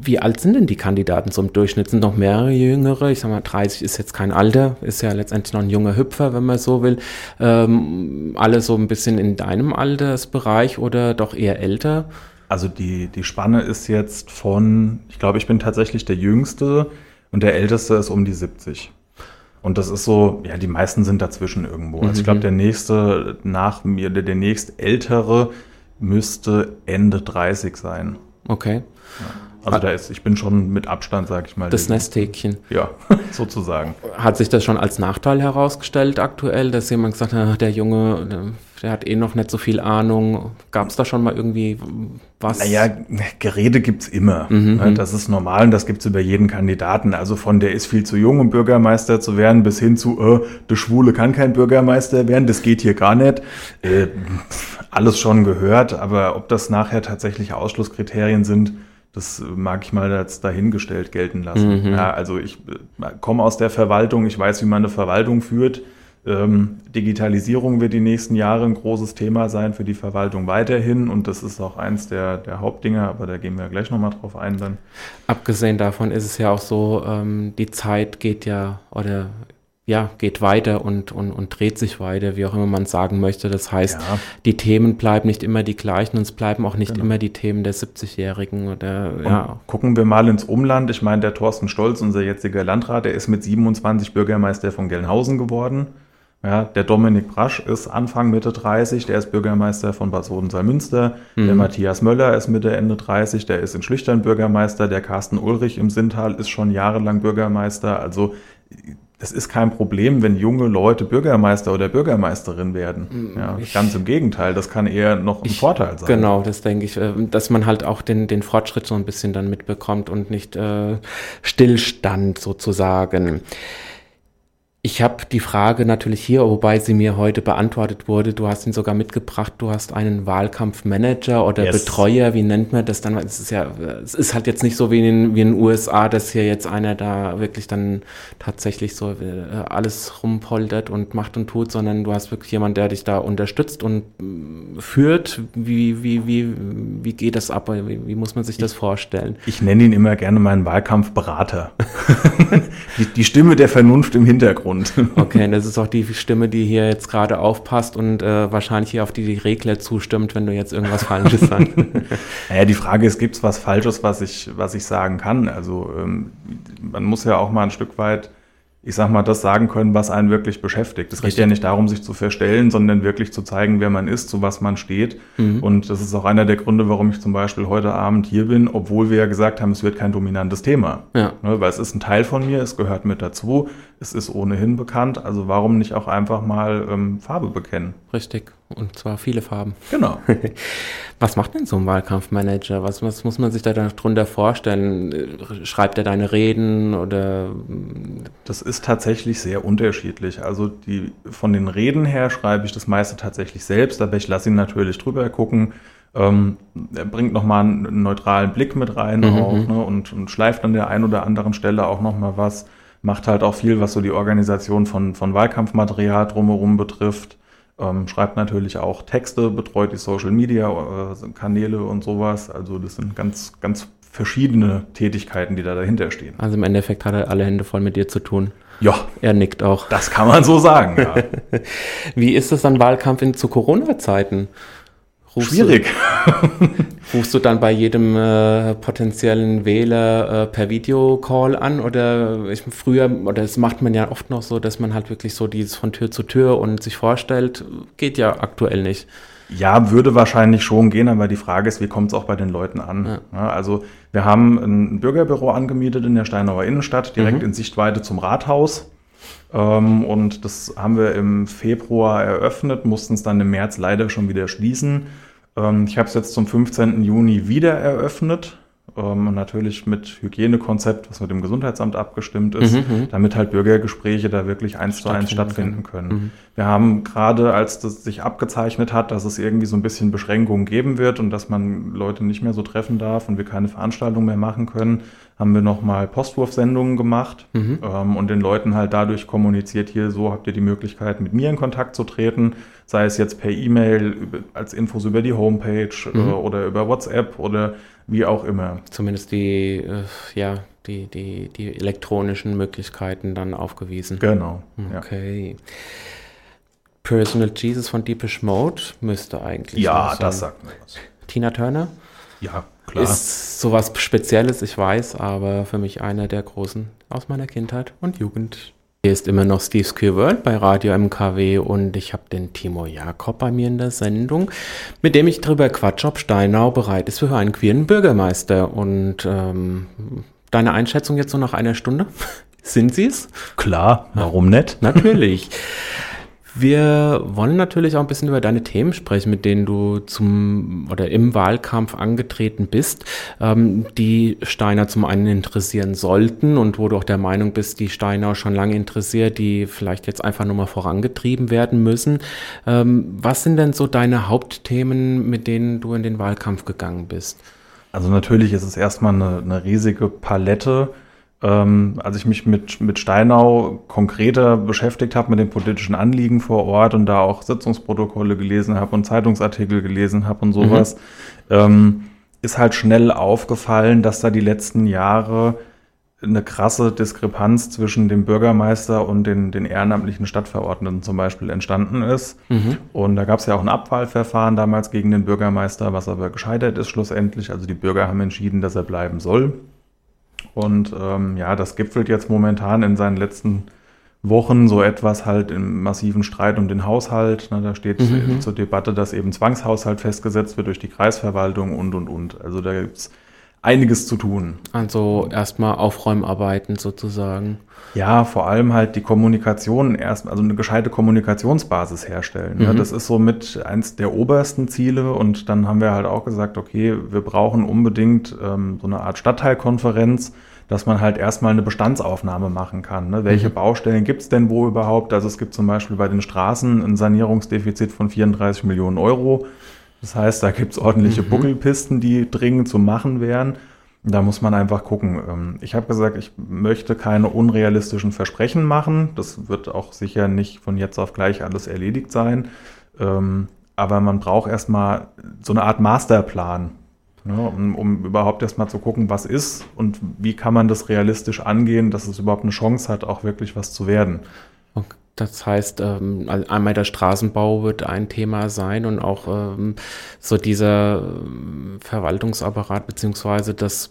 Speaker 1: wie alt sind denn die Kandidaten zum Durchschnitt? Sind noch mehrere Jüngere? Ich sag mal, 30 ist jetzt kein Alter, ist ja letztendlich noch ein junger Hüpfer, wenn man so will. Ähm, alle so ein bisschen in deinem Altersbereich oder doch eher älter?
Speaker 2: Also die, die Spanne ist jetzt von, ich glaube, ich bin tatsächlich der Jüngste und der Älteste ist um die 70. Und das ist so, ja, die meisten sind dazwischen irgendwo. Also ich glaube, der nächste nach mir, der, der nächst ältere müsste Ende 30 sein.
Speaker 1: Okay.
Speaker 2: Also da ist, ich bin schon mit Abstand, sag ich mal.
Speaker 1: Das Nesthäkchen.
Speaker 2: Ja, [laughs] sozusagen.
Speaker 1: Hat sich das schon als Nachteil herausgestellt aktuell, dass jemand gesagt hat, ach, der Junge, der, hat eh noch nicht so viel Ahnung. Gab es da schon mal irgendwie was?
Speaker 2: Naja, Gerede gibt's immer.
Speaker 1: Mhm,
Speaker 2: Ne, Das ist normal und das gibt's über jeden Kandidaten. Also von der ist viel zu jung, um Bürgermeister zu werden, bis hin zu, äh, der Schwule kann kein Bürgermeister werden, das geht hier gar nicht. Äh, alles schon gehört, aber ob das nachher tatsächlich Ausschlusskriterien sind, das mag ich mal jetzt dahingestellt gelten lassen.
Speaker 1: Mhm.
Speaker 2: Ja, also ich äh, komme aus der Verwaltung, ich weiß, wie man eine Verwaltung führt. Ähm, Digitalisierung wird die nächsten Jahre ein großes Thema sein für die Verwaltung weiterhin und das ist auch eins der, der Hauptdinge, aber da gehen wir gleich nochmal drauf ein dann.
Speaker 1: Abgesehen davon ist es ja auch so, ähm, die Zeit geht ja oder ja, geht weiter und, und, und dreht sich weiter, wie auch immer man sagen möchte. Das heißt,
Speaker 2: Ja.
Speaker 1: die Themen bleiben nicht immer die gleichen und es bleiben auch nicht
Speaker 2: Genau.
Speaker 1: immer die Themen der 70-Jährigen oder
Speaker 2: Und
Speaker 1: ja.
Speaker 2: Gucken wir mal ins Umland. Ich meine, der Thorsten Stolz, unser jetziger Landrat, der ist mit 27 Bürgermeister von Gelnhausen geworden. Ja, der Dominik Brasch ist Anfang Mitte 30, der ist Bürgermeister von Bad Soden-Salmünster. Der Matthias Möller ist Mitte Ende 30, der ist in Schlüchtern Bürgermeister. Der Carsten Ulrich im Sinntal ist schon jahrelang Bürgermeister. Also es ist kein Problem, wenn junge Leute Bürgermeister oder Bürgermeisterin werden. Ja,
Speaker 1: ich-
Speaker 2: ganz im Gegenteil, das kann eher noch ein Vorteil sein.
Speaker 1: Genau, das denke ich, äh, dass man halt auch den, den Fortschritt so ein bisschen dann mitbekommt und nicht äh, Stillstand sozusagen. Ich habe die Frage natürlich hier, wobei sie mir heute beantwortet wurde. Du hast ihn sogar mitgebracht. Du hast einen Wahlkampfmanager oder
Speaker 2: Yes.
Speaker 1: Betreuer. Wie nennt man das dann? Es ist ja, es ist halt jetzt nicht so wie in, wie in den USA, dass hier jetzt einer da wirklich dann tatsächlich so äh, alles rumpoltert und macht und tut, sondern du hast wirklich jemanden, der dich da unterstützt und mm, führt. Wie, wie, wie, wie geht das ab? Wie, wie muss man sich das vorstellen?
Speaker 2: Ich nenne ihn immer gerne meinen Wahlkampfberater. [laughs] die, die Stimme der Vernunft im Hintergrund. [laughs]
Speaker 1: Okay, und das ist auch die Stimme, die hier jetzt gerade aufpasst und äh, wahrscheinlich hier auf die Regler zustimmt, wenn du jetzt irgendwas Falsches sagst. [laughs]
Speaker 2: Naja, die Frage ist, gibt es was Falsches, was ich, was ich sagen kann? Also ähm, man muss ja auch mal ein Stück weit, ich sag mal, das sagen können, was einen wirklich beschäftigt. Es geht ja nicht darum, sich zu verstellen, sondern wirklich zu zeigen, wer man ist, zu was man steht. Und das ist auch einer der Gründe, warum ich zum Beispiel heute Abend hier bin, obwohl wir ja gesagt haben, es wird kein dominantes Thema.
Speaker 1: Ja.
Speaker 2: Ne, weil es ist ein Teil von mir, es gehört mit dazu, es ist ohnehin bekannt. Also warum nicht auch einfach mal ähm, Farbe bekennen?
Speaker 1: Richtig. Und zwar viele Farben.
Speaker 2: Genau. [laughs]
Speaker 1: Was macht denn so ein Wahlkampfmanager? Was, was muss man sich da drunter vorstellen? Schreibt er deine Reden oder
Speaker 2: Das ist tatsächlich sehr unterschiedlich. Also die, von den Reden her schreibe ich das meiste tatsächlich selbst, aber ich lasse ihn natürlich drüber gucken. Ähm, er bringt nochmal einen neutralen Blick mit rein auch, ne, und, und schleift an der einen oder anderen Stelle auch nochmal was. Macht halt auch viel, was so die Organisation von, von Wahlkampfmaterial drumherum betrifft. Ähm, schreibt natürlich auch Texte, betreut die Social Media äh, Kanäle und sowas. Also das sind ganz, ganz verschiedene Tätigkeiten, die da dahinter stehen.
Speaker 1: also im Endeffekt hat er alle Hände voll mit dir zu tun.
Speaker 2: Ja,
Speaker 1: Er nickt auch.
Speaker 2: das kann man so sagen. Ja. [laughs]
Speaker 1: Wie ist es dann Wahlkampf in, zu Corona-Zeiten? Rufst
Speaker 2: Schwierig.
Speaker 1: Du, [laughs] [laughs] rufst du dann bei jedem äh, potenziellen Wähler äh, per Videocall an oder ich, früher, oder das macht man ja oft noch so, dass man halt wirklich so dieses von Tür zu Tür und sich vorstellt, geht ja aktuell nicht.
Speaker 2: Ja, würde wahrscheinlich schon gehen, aber die Frage ist, wie kommt es auch bei den Leuten an? Ja, also wir haben ein Bürgerbüro angemietet in der Steinauer Innenstadt, direkt in Sichtweite zum Rathaus. Ähm, und das haben wir im Februar eröffnet, mussten es dann im März leider schon wieder schließen. Ähm, ich habe es jetzt zum 15. Juni wieder eröffnet. Ähm, und natürlich mit Hygienekonzept, was mit dem Gesundheitsamt abgestimmt ist, damit halt Bürgergespräche da wirklich eins zu eins
Speaker 1: Stattfinden
Speaker 2: können. Wir haben gerade, als das sich abgezeichnet hat, dass es irgendwie so ein bisschen Beschränkungen geben wird und dass man Leute nicht mehr so treffen darf und wir keine Veranstaltungen mehr machen können, haben wir nochmal Postwurfsendungen gemacht ähm, und den Leuten halt dadurch kommuniziert, hier so habt ihr die Möglichkeit, mit mir in Kontakt zu treten, sei es jetzt per E-Mail, als Infos über die Homepage äh, oder über WhatsApp oder wie auch immer.
Speaker 1: Zumindest die, äh, ja, die, die, die elektronischen Möglichkeiten dann aufgewiesen.
Speaker 2: Genau. Ja.
Speaker 1: Okay. Personal Jesus von Deepish Mode müsste eigentlich.
Speaker 2: Ja, das sagt mir was.
Speaker 1: Tina Turner
Speaker 2: Ja, klar.
Speaker 1: ist sowas Spezielles, ich weiß, aber für mich einer der großen aus meiner Kindheit und Jugend. Hier ist immer noch Steve's Queer World bei Radio MKW und ich habe den Timo Jakob bei mir in der Sendung, mit dem ich darüber quatsche, ob Steinau bereit ist für einen queeren Bürgermeister. Und ähm, deine Einschätzung jetzt so nach einer Stunde? [laughs] Sind sie es?
Speaker 2: Klar, warum nicht?
Speaker 1: Natürlich. [laughs] Wir wollen natürlich auch ein bisschen über deine Themen sprechen, mit denen du zum oder im Wahlkampf angetreten bist, ähm, die Steiner zum einen interessieren sollten und wo du auch der Meinung bist, die Steiner schon lange interessiert, die vielleicht jetzt einfach nur mal vorangetrieben werden müssen. Ähm, was sind denn so deine Hauptthemen, mit denen du in den Wahlkampf gegangen bist?
Speaker 2: Also natürlich ist es erstmal eine, eine riesige Palette ähm, als ich mich mit, mit Steinau konkreter beschäftigt habe, mit den politischen Anliegen vor Ort und da auch Sitzungsprotokolle gelesen habe und Zeitungsartikel gelesen habe und sowas, mhm. ähm, ist halt schnell aufgefallen, dass da die letzten Jahre eine krasse Diskrepanz zwischen dem Bürgermeister und den, den ehrenamtlichen Stadtverordneten zum Beispiel entstanden ist. Mhm. Und da gab es ja auch ein Abwahlverfahren damals gegen den Bürgermeister, was aber gescheitert ist schlussendlich. Also die Bürger haben entschieden, dass er bleiben soll. Und ähm, ja, das gipfelt jetzt momentan in seinen letzten Wochen so etwas halt im massiven Streit um den Haushalt. Na, da steht mhm. zur Debatte, dass eben Zwangshaushalt festgesetzt wird durch die Kreisverwaltung und, und, und. Also da gibt's einiges zu tun.
Speaker 1: Also erstmal Aufräumarbeiten sozusagen.
Speaker 2: Ja, vor allem halt die Kommunikation erst, also eine gescheite Kommunikationsbasis herstellen. Mhm. Ja, das ist so mit eins der obersten Ziele und dann haben wir halt auch gesagt, okay, wir brauchen unbedingt ähm, so eine Art Stadtteilkonferenz, dass man halt erstmal eine Bestandsaufnahme machen kann. Ne? Welche mhm. Baustellen gibt's denn wo überhaupt? Also es gibt zum Beispiel bei den Straßen ein Sanierungsdefizit von 34 Millionen Euro. Das heißt, da gibt's ordentliche mhm. Buckelpisten, die dringend zu machen wären. Da muss man einfach gucken. Ähm, ich habe gesagt, ich möchte keine unrealistischen Versprechen machen. Das wird auch sicher nicht von jetzt auf gleich alles erledigt sein. Ähm, aber man braucht erstmal so eine Art Masterplan, ne, um, um überhaupt erstmal zu gucken, was ist und wie kann man das realistisch angehen, dass es überhaupt eine Chance hat, auch wirklich was zu werden.
Speaker 1: Okay. Das heißt, ähm, einmal der Straßenbau wird ein Thema sein und auch ähm, so dieser ähm, Verwaltungsapparat beziehungsweise das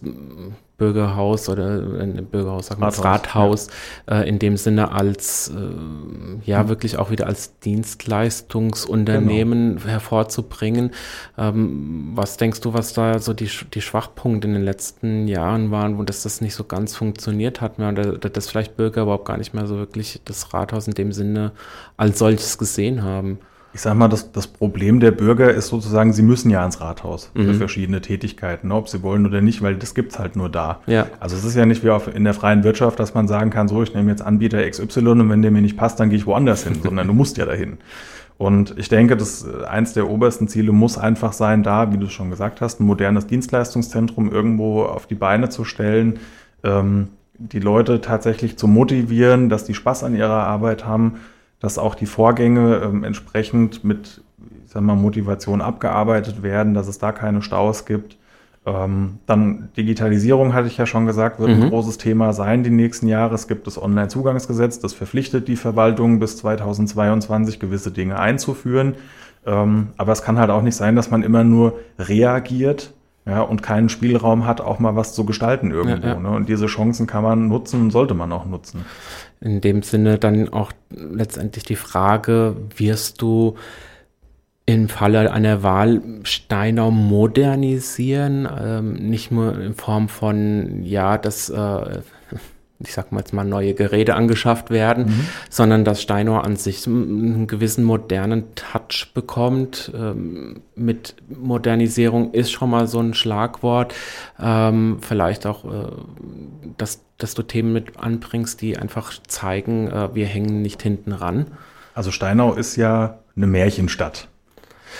Speaker 1: Bürgerhaus oder ein Bürgerhaus, sagen wir Rathaus, Rathaus ja. äh, in dem Sinne als äh, ja mhm. wirklich auch wieder als Dienstleistungsunternehmen genau. hervorzubringen. Ähm, was denkst du, was da so die, die Schwachpunkte in den letzten Jahren waren, wo das, das nicht so ganz funktioniert hat mehr oder, oder dass vielleicht Bürger überhaupt gar nicht mehr so wirklich das Rathaus in dem Sinne als solches gesehen haben?
Speaker 2: Ich sag mal, das, das Problem der Bürger ist sozusagen, sie müssen ja ans Rathaus mhm. für verschiedene Tätigkeiten, ob sie wollen oder nicht, weil das gibt's halt nur da. Ja. Also es ist ja nicht wie auf, in der freien Wirtschaft, dass man sagen kann, so, ich nehme jetzt Anbieter XY und wenn der mir nicht passt, dann gehe ich woanders hin, sondern du musst ja dahin. Und ich denke, dass eins der obersten Ziele muss einfach sein, da, wie du schon gesagt hast, ein modernes Dienstleistungszentrum irgendwo auf die Beine zu stellen, ähm, die Leute tatsächlich zu motivieren, dass die Spaß an ihrer Arbeit haben dass auch die Vorgänge ähm, entsprechend mit ich sag mal, Motivation abgearbeitet werden, dass es da keine Staus gibt. Ähm, dann Digitalisierung, hatte ich ja schon gesagt, wird mhm. ein großes Thema sein die nächsten Jahre. Es gibt das Online-Zugangsgesetz, das verpflichtet die Verwaltung bis 2022 gewisse Dinge einzuführen. Ähm, aber es kann halt auch nicht sein, dass man immer nur reagiert ja, und keinen Spielraum hat, auch mal was zu gestalten irgendwo. Ja, ja. Ne? Und diese Chancen kann man nutzen und sollte man auch nutzen
Speaker 1: in dem Sinne dann auch letztendlich die Frage, wirst du im Falle einer Wahl Steinau modernisieren, ähm, nicht nur in Form von, ja, das äh, ich sag mal jetzt mal, neue Geräte angeschafft werden, mhm. sondern dass Steinor an sich einen gewissen modernen Touch bekommt. Ähm, mit Modernisierung ist schon mal so ein Schlagwort. Ähm, vielleicht auch, äh, dass, dass du Themen mit anbringst, die einfach zeigen, äh, wir hängen nicht hinten ran.
Speaker 2: Also Steinau ist ja eine Märchenstadt.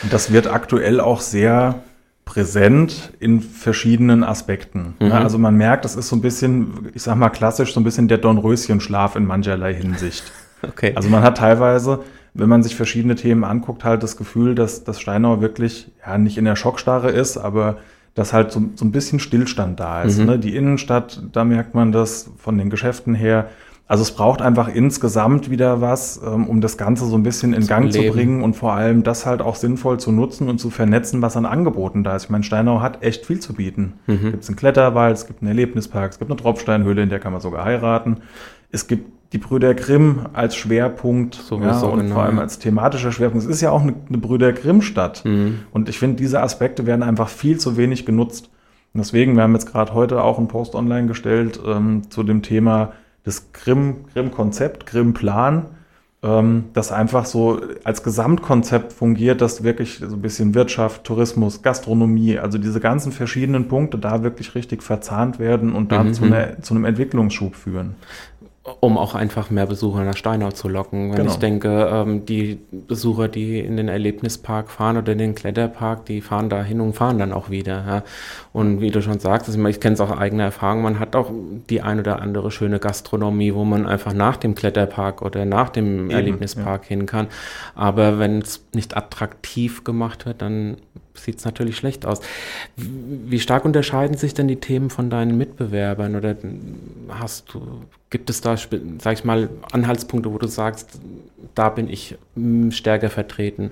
Speaker 2: Und das wird aktuell auch sehr präsent in verschiedenen Aspekten. Mhm. Ja, also man merkt, das ist so ein bisschen, ich sag mal klassisch, so ein bisschen der Dornröschenschlaf in mancherlei Hinsicht. [laughs] Okay. Also man hat teilweise, wenn man sich verschiedene Themen anguckt, halt das Gefühl, dass, dass Steinau wirklich ja nicht in der Schockstarre ist, aber dass halt so, so ein bisschen Stillstand da ist. Mhm. Ne? Die Innenstadt, da merkt man das von den Geschäften her. Also es braucht einfach insgesamt wieder was, ähm, um das Ganze so ein bisschen in Gang Leben. zu bringen und vor allem das halt auch sinnvoll zu nutzen und zu vernetzen, was an Angeboten da ist. Ich meine, Steinau hat echt viel zu bieten. Mhm. Gibt es einen Kletterwald, es gibt einen Erlebnispark, es gibt eine Tropfsteinhöhle, in der kann man sogar heiraten. Es gibt die Brüder Grimm als Schwerpunkt
Speaker 1: Sowieso,
Speaker 2: ja, und
Speaker 1: genau,
Speaker 2: vor allem als thematischer Schwerpunkt. Es ist ja auch eine, eine Brüder Grimm-Stadt.
Speaker 1: Mhm.
Speaker 2: Und ich finde, diese Aspekte werden einfach viel zu wenig genutzt. Und deswegen, wir haben jetzt gerade heute auch einen Post online gestellt ähm, zu dem Thema Grimm, Grimm-Konzept, Grimm-Plan, ähm, das einfach so als Gesamtkonzept fungiert, dass wirklich so ein bisschen Wirtschaft, Tourismus, Gastronomie, also diese ganzen verschiedenen Punkte da wirklich richtig verzahnt werden und dann
Speaker 1: Mhm,
Speaker 2: zu, einer, zu einem Entwicklungsschub führen.
Speaker 1: Um auch einfach mehr Besucher nach Steinau zu locken. Wenn
Speaker 2: Genau.
Speaker 1: ich denke, ähm, die Besucher, die in den Erlebnispark fahren oder in den Kletterpark, die fahren da hin und fahren dann auch wieder. Ja. Und wie du schon sagst, ich, ich kenne es auch eigene Erfahrung, man hat auch die ein oder andere schöne Gastronomie, wo man einfach nach dem Kletterpark oder nach dem Erlebnispark hin kann. Aber wenn es nicht attraktiv gemacht wird, dann sieht es natürlich schlecht aus. Wie stark unterscheiden sich denn die Themen von deinen Mitbewerbern oder hast du, gibt es da, sag ich mal, Anhaltspunkte, wo du sagst, da bin ich mm, stärker vertreten?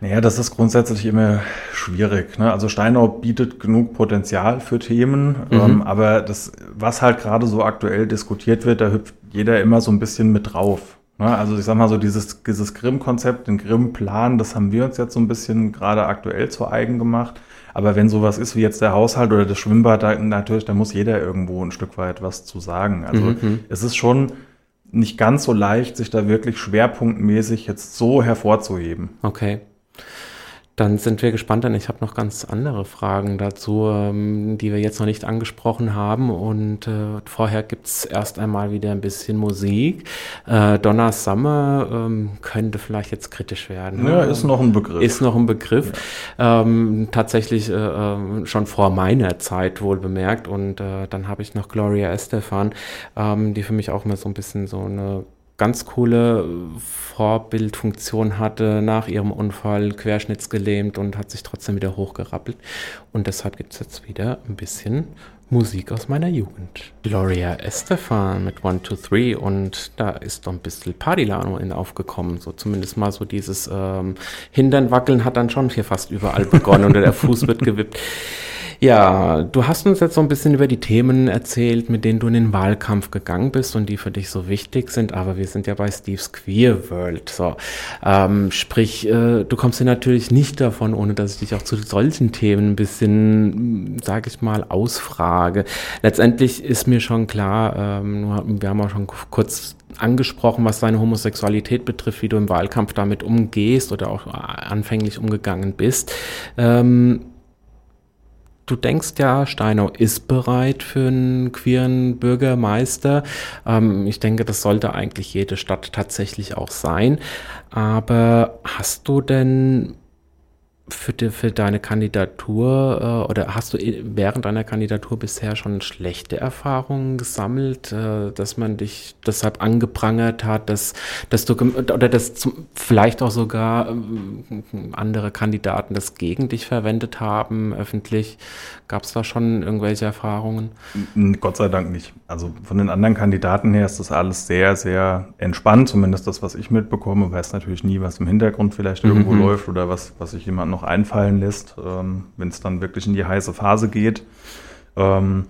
Speaker 2: Naja, das ist grundsätzlich immer schwierig. Ne? Also Steinau bietet genug Potenzial für Themen, ähm, aber das, was halt gerade so aktuell diskutiert wird, da hüpft jeder immer so ein bisschen mit drauf. Ne? Also ich sag mal so, dieses, dieses Grimm-Konzept, den Grimm-Plan, das haben wir uns jetzt so ein bisschen gerade aktuell zu eigen gemacht. Aber wenn sowas ist wie jetzt der Haushalt oder das Schwimmbad, da, natürlich, da muss jeder irgendwo ein Stück weit was zu sagen. Also es ist schon nicht ganz so leicht, sich da wirklich schwerpunktmäßig jetzt so hervorzuheben.
Speaker 1: Okay. Dann sind wir gespannt, denn ich habe noch ganz andere Fragen dazu, ähm, die wir jetzt noch nicht angesprochen haben. Und äh, vorher gibt's erst einmal wieder ein bisschen Musik. Äh, Donna Summer ähm, könnte vielleicht jetzt kritisch werden.
Speaker 2: Ja,
Speaker 1: ne?
Speaker 2: ist noch ein Begriff.
Speaker 1: Ist noch ein Begriff. Ähm, tatsächlich äh, ähm, schon vor meiner Zeit wohl bemerkt. Und äh, dann habe ich noch Gloria Estefan, ähm, die für mich auch mal so ein bisschen so eine ganz coole Vorbildfunktion hatte nach ihrem Unfall, querschnittsgelähmt und hat sich trotzdem wieder hochgerappelt. Und deshalb gibt es jetzt wieder ein bisschen Musik aus meiner Jugend. Gloria Estefan mit One, Two, Three und da ist doch ein bisschen Partylano in aufgekommen. So zumindest mal so dieses ähm, Hindern, Wackeln hat dann schon hier fast überall begonnen und der Fuß wird gewippt. Ja, du hast uns jetzt so ein bisschen über die Themen erzählt, mit denen du in den Wahlkampf gegangen bist und die für dich so wichtig sind, aber wir sind ja bei Steve's Queer World. So, ähm, sprich, äh, du kommst ja natürlich nicht davon, ohne dass ich dich auch zu solchen Themen ein bisschen, sage ich mal, ausfrage. Letztendlich ist mir schon klar, ähm, wir haben auch schon kurz angesprochen, was deine Homosexualität betrifft, wie du im Wahlkampf damit umgehst oder auch anfänglich umgegangen bist. Ähm, Du denkst ja, Steinau ist bereit für einen queeren Bürgermeister. Ähm, ich denke, das sollte eigentlich jede Stadt tatsächlich auch sein. Aber hast du denn für, die, für deine Kandidatur äh, oder hast du während deiner Kandidatur bisher schon schlechte Erfahrungen gesammelt, äh, dass man dich deshalb angeprangert hat, dass, dass du oder dass zum, vielleicht auch sogar ähm, andere Kandidaten das gegen dich verwendet haben, öffentlich? Gab es da schon irgendwelche Erfahrungen?
Speaker 2: Gott sei Dank nicht. Also von den anderen Kandidaten her ist das alles sehr, sehr entspannt, zumindest das, was ich mitbekomme. Weiß natürlich nie, was im Hintergrund vielleicht irgendwo
Speaker 1: Mhm.
Speaker 2: läuft oder was, was sich jemand noch einfallen lässt, ähm, wenn es dann wirklich in die heiße Phase geht. Ähm,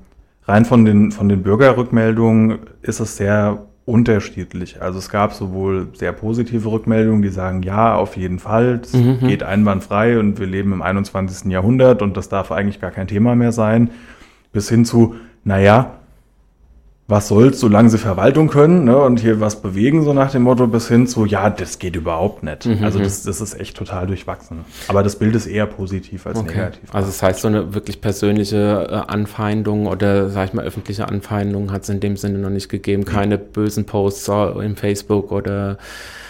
Speaker 2: rein von den, von den Bürgerrückmeldungen ist es sehr unterschiedlich. Also es gab sowohl sehr positive Rückmeldungen, die sagen, ja, auf jeden Fall, das
Speaker 1: Mhm.
Speaker 2: geht einwandfrei und wir leben im 21. Jahrhundert und das darf eigentlich gar kein Thema mehr sein, bis hin zu, naja, was soll's, solange sie Verwaltung können ne, und hier was bewegen, so nach dem Motto, bis hin zu, ja, das geht überhaupt nicht.
Speaker 1: Mhm.
Speaker 2: Also das, das ist echt total durchwachsen. Aber das Bild ist eher positiv als negativ.
Speaker 1: Also das heißt, so eine wirklich persönliche äh, Anfeindung oder sag ich mal öffentliche Anfeindung hat es in dem Sinne noch nicht gegeben. Keine bösen Posts im Facebook oder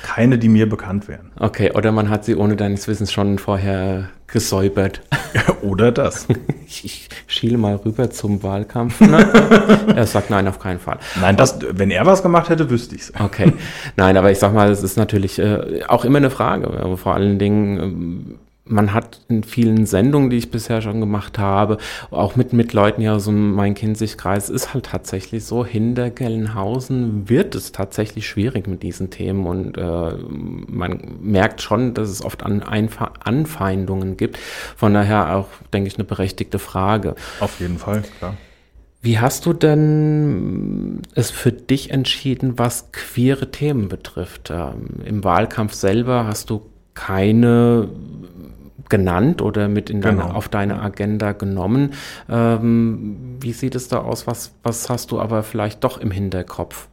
Speaker 2: Keine, die mir bekannt wären.
Speaker 1: okay, oder man hat sie ohne deines Wissens schon vorher gesäubert. [laughs]
Speaker 2: Oder das.
Speaker 1: Ich, ich schiele mal rüber zum Wahlkampf. Ne? [laughs] er sagt nein, auf keinen Fall.
Speaker 2: Nein, das, wenn er was gemacht hätte, wüsste ich's.
Speaker 1: Okay. Nein, aber ich sag mal, es ist natürlich äh, auch immer eine Frage. Aber vor allen Dingen, ähm, man hat in vielen Sendungen, die ich bisher schon gemacht habe, auch mit, mit Leuten aus dem Main-Kinzig-Kreis, ist halt tatsächlich so, hinter Gelnhausen wird es tatsächlich schwierig mit diesen Themen und äh, man merkt schon, dass es oft an Einfa Anfeindungen gibt. Von daher auch, denke ich, eine berechtigte Frage.
Speaker 2: Auf jeden Fall, klar.
Speaker 1: Wie hast du denn es für dich entschieden, was queere Themen betrifft? Ähm, Im Wahlkampf selber hast du keine genannt oder mit in deine, genau. auf deine Agenda genommen. Ähm, wie sieht es da aus? Was, was hast du aber vielleicht doch im Hinterkopf?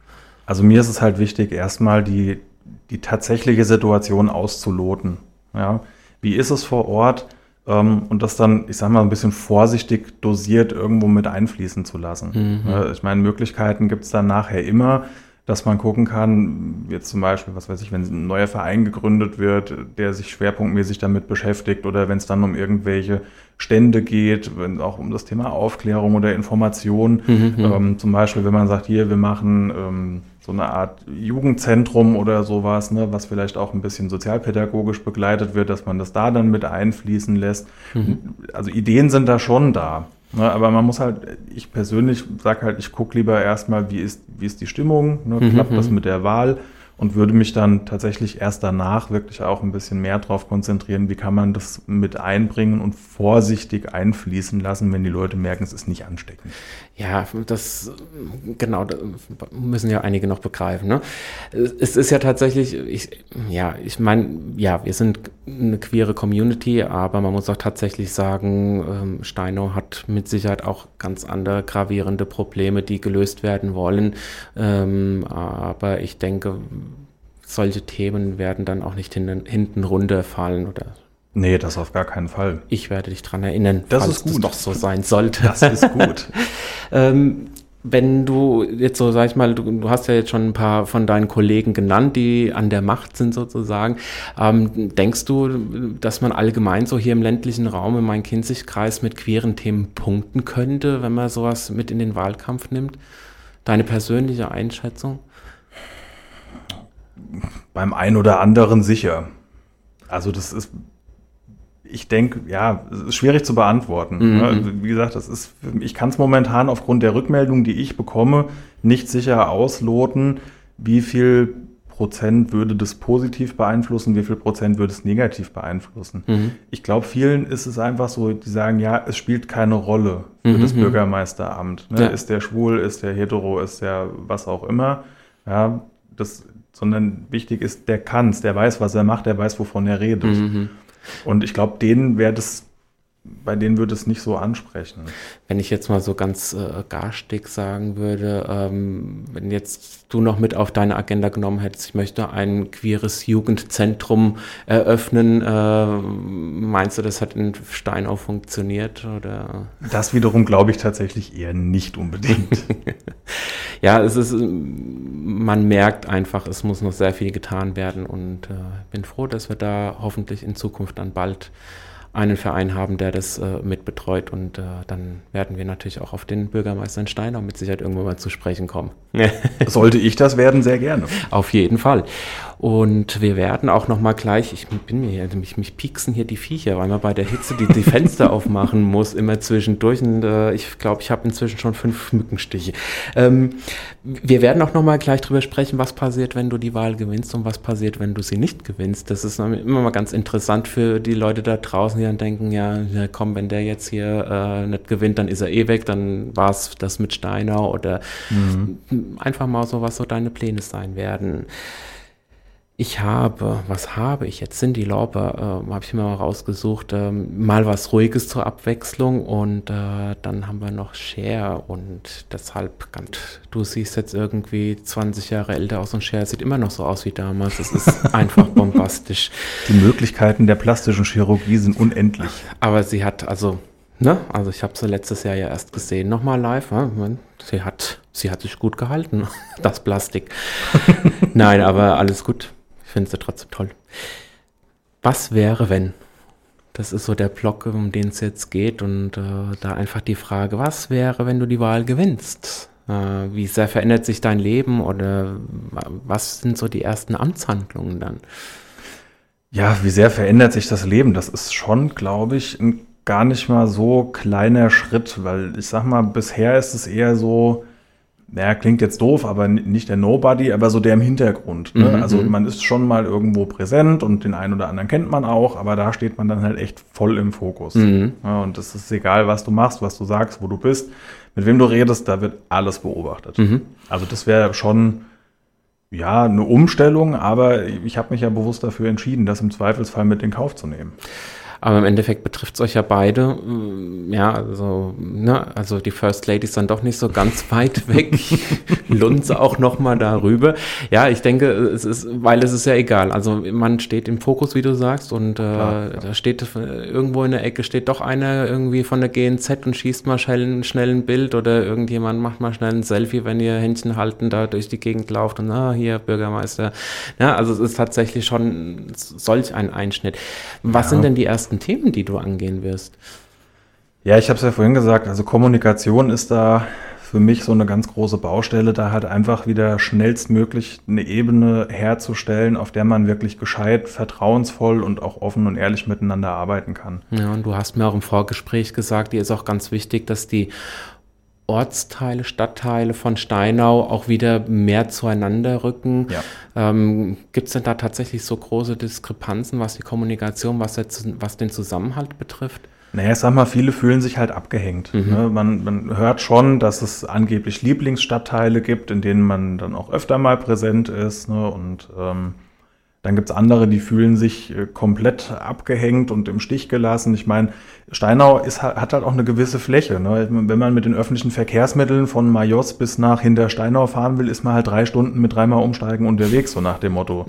Speaker 2: Also mir ist es halt wichtig, erstmal die, die tatsächliche Situation auszuloten. Ja? Wie ist es vor Ort? Ähm, und das dann, ich sag mal, ein bisschen vorsichtig dosiert irgendwo mit einfließen zu lassen. Mhm. Ich meine, Möglichkeiten gibt es dann nachher immer, dass man gucken kann, jetzt zum Beispiel, was weiß ich, wenn ein neuer Verein gegründet wird, der sich schwerpunktmäßig damit beschäftigt oder wenn es dann um irgendwelche Stände geht, wenn auch um das Thema Aufklärung oder Information, mhm, mhm. ähm, zum Beispiel, wenn man sagt, hier, wir machen ähm, so eine Art Jugendzentrum oder sowas, ne, was vielleicht auch ein bisschen sozialpädagogisch begleitet wird, dass man das da dann mit einfließen lässt. Mhm. Also Ideen sind da schon da. Ne, aber man muss halt, ich persönlich sage halt, ich gucke lieber erstmal, wie ist, wie ist die Stimmung, ne, mhm, klappt das mhm. mit der Wahl und würde mich dann tatsächlich erst danach wirklich auch ein bisschen mehr darauf konzentrieren, wie kann man das mit einbringen und vorsichtig einfließen lassen, wenn die Leute merken, es ist nicht ansteckend.
Speaker 1: Ja, das genau, das müssen ja einige noch begreifen. Ne? Es ist ja tatsächlich, ich, ja, ich meine, ja, wir sind eine queere Community, aber man muss auch tatsächlich sagen, ähm, Steino hat mit Sicherheit auch ganz andere gravierende Probleme, die gelöst werden wollen. Ähm, aber ich denke, solche Themen werden dann auch nicht hinten, runterfallen oder
Speaker 2: Nee, das auf gar keinen Fall.
Speaker 1: Ich werde dich dran erinnern,
Speaker 2: das falls ist gut.
Speaker 1: es doch so sein sollte.
Speaker 2: Das ist gut. [laughs]
Speaker 1: ähm, wenn du jetzt so, sag ich mal, du, du, hast ja jetzt schon ein paar von deinen Kollegen genannt, die an der Macht sind sozusagen. Ähm, denkst du, dass man allgemein so hier im ländlichen Raum im Main-Kinzig-Kreis mit queeren Themen punkten könnte, wenn man sowas mit in den Wahlkampf nimmt? Deine persönliche Einschätzung?
Speaker 2: Beim einen oder anderen sicher. Also das ist ich denke, ja, es ist schwierig zu beantworten. Mhm. Also, wie gesagt, das ist, ich kann es momentan aufgrund der Rückmeldung, die ich bekomme, nicht sicher ausloten, wie viel Prozent würde das positiv beeinflussen, wie viel Prozent würde es negativ beeinflussen. Mhm. Ich glaube, vielen ist es einfach so, die sagen, ja, es spielt keine Rolle für mhm. das mhm. Bürgermeisteramt. Ne? Ja. Ist der schwul, ist der hetero, ist der was auch immer. Ja, das, sondern wichtig ist, der kann es, der weiß, was er macht, der weiß, wovon er redet. Mhm. Und ich glaube, denen wäre das bei denen würde es nicht so ansprechen.
Speaker 1: Wenn ich jetzt mal so ganz äh, garstig sagen würde, ähm, wenn jetzt du noch mit auf deine Agenda genommen hättest, ich möchte ein queeres Jugendzentrum eröffnen, äh, meinst du, das hat in Steinau funktioniert? Oder?
Speaker 2: Das wiederum glaube ich tatsächlich eher nicht unbedingt. [laughs]
Speaker 1: ja, es ist, man merkt einfach, es muss noch sehr viel getan werden und äh, bin froh, dass wir da hoffentlich in Zukunft dann bald einen Verein haben, der das äh, mit betreut. Und äh, dann werden wir natürlich auch auf den Bürgermeister in Steinau mit Sicherheit irgendwann mal zu sprechen kommen. [laughs]
Speaker 2: Sollte ich das werden, sehr gerne.
Speaker 1: Auf jeden Fall. Und wir werden auch noch mal gleich, ich bin mir hier, mich, mich pieksen hier die Viecher, weil man bei der Hitze die, die Fenster [laughs] aufmachen muss, immer zwischendurch. Und äh, ich glaube, ich habe inzwischen schon fünf Mückenstiche. Ähm, wir werden auch noch mal gleich drüber sprechen, was passiert, wenn du die Wahl gewinnst und was passiert, wenn du sie nicht gewinnst. Das ist immer mal ganz interessant für die Leute da draußen, die dann denken, ja, ja komm, wenn der jetzt hier äh, nicht gewinnt, dann ist er eh weg, dann war es das mit Steinau oder mhm. einfach mal so, was so deine Pläne sein werden. Ich habe, was habe ich jetzt? Cindy Lauper äh, habe ich mir mal rausgesucht. Äh, mal was Ruhiges zur Abwechslung und äh, dann haben wir noch Cher und deshalb, du siehst jetzt irgendwie 20 Jahre älter aus und Cher sieht immer noch so aus wie damals. Es ist [laughs] einfach bombastisch.
Speaker 2: Die Möglichkeiten der plastischen Chirurgie sind unendlich.
Speaker 1: Aber sie hat, also, ne, also ich habe sie letztes Jahr ja erst gesehen, nochmal live. Ne? Sie hat, sie hat sich gut gehalten, [laughs] das Plastik. [laughs] Nein, aber alles gut ich finde sie trotzdem toll. Was wäre, wenn? Das ist so der Block, um den es jetzt geht. Und äh, da einfach die Frage, was wäre, wenn du die Wahl gewinnst? Äh, wie sehr verändert sich dein Leben oder was sind so die ersten Amtshandlungen dann?
Speaker 2: Ja, wie sehr verändert sich das Leben? Das ist schon, glaube ich, ein gar nicht mal so kleiner Schritt, weil ich sag mal, bisher ist es eher so, naja, klingt jetzt doof, aber nicht der Nobody, aber so der im Hintergrund. Ne?
Speaker 1: Mhm,
Speaker 2: also
Speaker 1: mhm.
Speaker 2: man ist schon mal irgendwo präsent und den einen oder anderen kennt man auch, aber da steht man dann halt echt voll im Fokus.
Speaker 1: Mhm.
Speaker 2: Ja, und es ist egal, was du machst, was du sagst, wo du bist, mit wem du redest, da wird alles beobachtet.
Speaker 1: Mhm.
Speaker 2: Also das wäre schon ja eine Umstellung, aber ich habe mich ja bewusst dafür entschieden, das im Zweifelsfall mit in Kauf zu nehmen.
Speaker 1: Aber im Endeffekt betrifft es euch ja beide. Mm, Ja, also, ne, also die First Lady ist dann doch nicht so ganz [laughs] weit weg. Lunze auch noch mal darüber. Ja, ich denke, es ist, weil es ist ja egal. Also man steht im Fokus, wie du sagst, und äh,
Speaker 2: Klar, ja.
Speaker 1: da steht irgendwo in der Ecke steht doch einer irgendwie von der GNZ und schießt mal schnell, schnell ein Bild oder irgendjemand macht mal schnell ein Selfie, wenn ihr Händchen halten da durch die Gegend lauft und ah, hier Bürgermeister. Ja, also es ist tatsächlich schon solch ein Einschnitt. Was
Speaker 2: Ja.
Speaker 1: sind denn die ersten Themen, die du angehen wirst?
Speaker 2: Ja, ich habe es ja vorhin gesagt, also Kommunikation ist da für mich so eine ganz große Baustelle, da halt einfach wieder schnellstmöglich eine Ebene herzustellen, auf der man wirklich gescheit, vertrauensvoll und auch offen und ehrlich miteinander arbeiten kann.
Speaker 1: Ja, und du hast mir auch im Vorgespräch gesagt, dir ist auch ganz wichtig, dass die Ortsteile, Stadtteile von Steinau auch wieder mehr zueinander rücken.
Speaker 2: Ja.
Speaker 1: Ähm, Gibt es denn da tatsächlich so große Diskrepanzen, was die Kommunikation, was, jetzt, was den Zusammenhalt betrifft?
Speaker 2: Naja, ich sag mal, viele fühlen sich halt abgehängt. Ne? Man, man hört schon, dass es angeblich Lieblingsstadtteile gibt, in denen man dann auch öfter mal präsent ist. Ne? Und ähm, dann gibt's andere, die fühlen sich äh, komplett abgehängt und im Stich gelassen. Ich meine, Steinau ist, ha- hat halt auch eine gewisse Fläche. Ne? Wenn man mit den öffentlichen Verkehrsmitteln von Majos bis nach hinter Steinau fahren will, ist man halt drei Stunden mit dreimal umsteigen unterwegs, so nach dem Motto.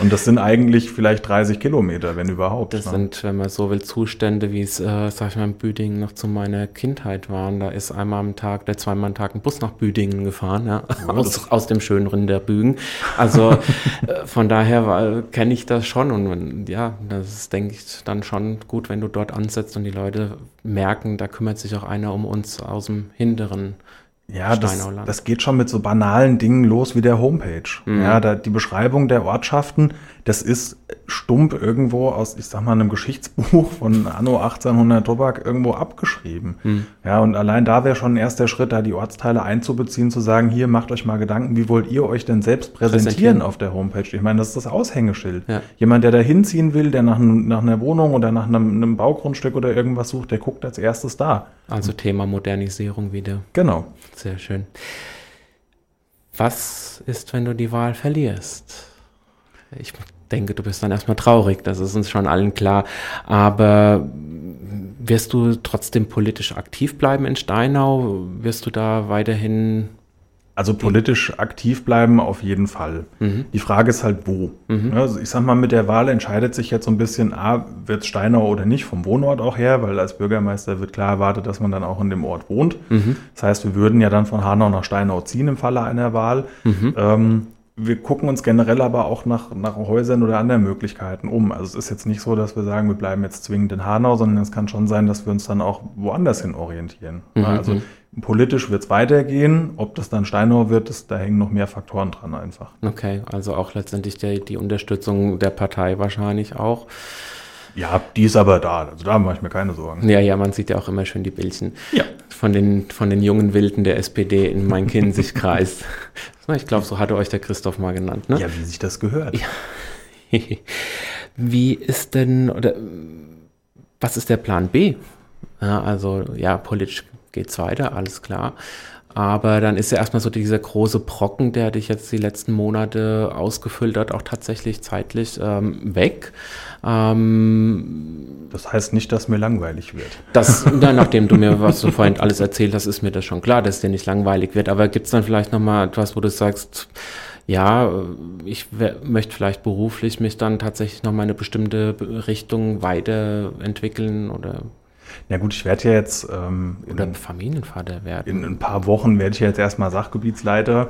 Speaker 2: Und das sind eigentlich vielleicht 30 Kilometer, wenn überhaupt.
Speaker 1: Das
Speaker 2: ne?
Speaker 1: sind, wenn man so will, Zustände, wie es, äh, sag ich mal, in Büdingen noch zu meiner Kindheit waren. Da ist einmal am Tag, der zweimal am Tag ein Bus nach Büdingen gefahren, ja, [laughs] aus, aus dem schönen Rinderbügen. Also [laughs] äh, von daher kenne ich das schon und ja, das ist, denke ich, dann schon gut, wenn du dort ansetzt und die Leute merken, da kümmert sich auch einer um uns aus dem hinteren
Speaker 2: Ja, das, das geht schon mit so banalen Dingen los wie der Homepage.
Speaker 1: Mhm.
Speaker 2: Ja, da, die Beschreibung der Ortschaften, das ist stumpf irgendwo aus, ich sag mal, einem Geschichtsbuch von Anno 1800 Tobak irgendwo abgeschrieben.
Speaker 1: Mhm.
Speaker 2: Ja, und allein da wäre schon ein erster Schritt, da die Ortsteile einzubeziehen, zu sagen, hier macht euch mal Gedanken, wie wollt ihr euch denn selbst präsentieren,
Speaker 1: Präsentieren.
Speaker 2: auf der Homepage? Ich meine, das ist das Aushängeschild.
Speaker 1: Ja.
Speaker 2: Jemand, der da hinziehen will, der nach, nach einer Wohnung oder nach einem, einem Baugrundstück oder irgendwas sucht, der guckt als erstes da.
Speaker 1: Also Thema Modernisierung wieder.
Speaker 2: Genau.
Speaker 1: Sehr schön. Was ist, wenn du die Wahl verlierst? Ich denke, du bist dann erstmal traurig, das ist uns schon allen klar. Aber wirst du trotzdem politisch aktiv bleiben in Steinau? Wirst du da weiterhin.
Speaker 2: Also politisch aktiv bleiben auf jeden Fall. Die Frage ist halt wo. Ja, Also ich sag mal, mit der Wahl entscheidet sich jetzt so ein bisschen, A, wird Steinau oder nicht, vom Wohnort auch her, weil als Bürgermeister wird klar erwartet, dass man dann auch in dem Ort wohnt. Das heißt, wir würden ja dann von Hanau nach Steinau ziehen im Falle einer Wahl. Ähm, wir gucken uns generell aber auch nach, nach Häusern oder anderen Möglichkeiten um. Also es ist jetzt nicht so, dass wir sagen, wir bleiben jetzt zwingend in Hanau, sondern es kann schon sein, dass wir uns dann auch woanders hin orientieren. Ja, also politisch wird es weitergehen. Ob das dann Steinau wird, das, da hängen noch mehr Faktoren dran einfach.
Speaker 1: Okay, also auch letztendlich die, die Unterstützung der Partei wahrscheinlich auch.
Speaker 2: Ja, die ist aber da. Also da mache ich mir keine Sorgen.
Speaker 1: Ja, ja, man sieht ja auch immer schön die Bildchen
Speaker 2: Ja.
Speaker 1: von den, von den jungen Wilden der SPD in Main-Kinzig-Kreis. [laughs] ich glaube, so hatte euch der Christoph mal genannt, ne?
Speaker 2: Ja, wie sich das gehört.
Speaker 1: Wie ist denn, oder was ist der Plan B? Ja, also, ja, politisch geht's weiter, alles klar. Aber dann ist ja erstmal so dieser große Brocken, der dich jetzt die letzten Monate ausgefüllt hat, auch tatsächlich zeitlich ähm, weg. Ähm,
Speaker 2: Das heißt nicht, dass mir langweilig wird.
Speaker 1: das, [laughs] na, nachdem du mir, was du vorhin alles erzählt hast, ist mir das schon klar, dass dir nicht langweilig wird. Aber gibt's dann vielleicht nochmal etwas, wo du sagst, ja, ich möchte vielleicht beruflich mich dann tatsächlich nochmal in eine bestimmte Be- Richtung weiterentwickeln oder,
Speaker 2: Ja gut, ich werde ja jetzt ähm, in,
Speaker 1: oder Familienvater werden.
Speaker 2: in ein paar Wochen werde ich jetzt erstmal Sachgebietsleiter,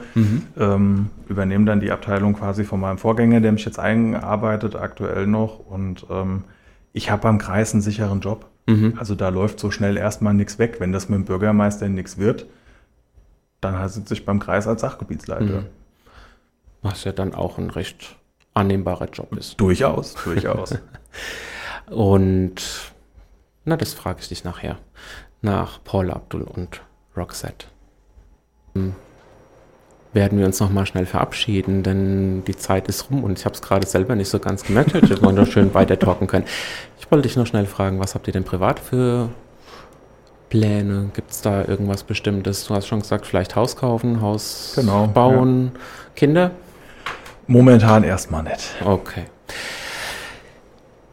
Speaker 2: ähm, übernehme dann die Abteilung quasi von meinem Vorgänger, der mich jetzt eingearbeitet aktuell noch und ähm, ich habe am Kreis einen sicheren Job. Also da läuft so schnell erstmal nichts weg. Wenn das mit dem Bürgermeister nichts wird, dann sitze ich beim Kreis als Sachgebietsleiter.
Speaker 1: Was ja dann auch ein recht annehmbarer Job ist.
Speaker 2: Durchaus, durchaus. [laughs]
Speaker 1: Und na, das frage ich dich nachher. Nach Paul Abdul und Roxette. Hm. werden wir uns nochmal schnell verabschieden, denn die Zeit ist rum und ich habe es gerade selber nicht so ganz gemerkt, hätte man noch schön weiter talken können. Ich wollte dich noch schnell fragen, was habt ihr denn privat für Pläne? Gibt es da irgendwas Bestimmtes? Du hast schon gesagt, vielleicht Haus kaufen, Haus genau, bauen, ja. Kinder?
Speaker 2: Momentan erstmal nicht.
Speaker 1: Okay.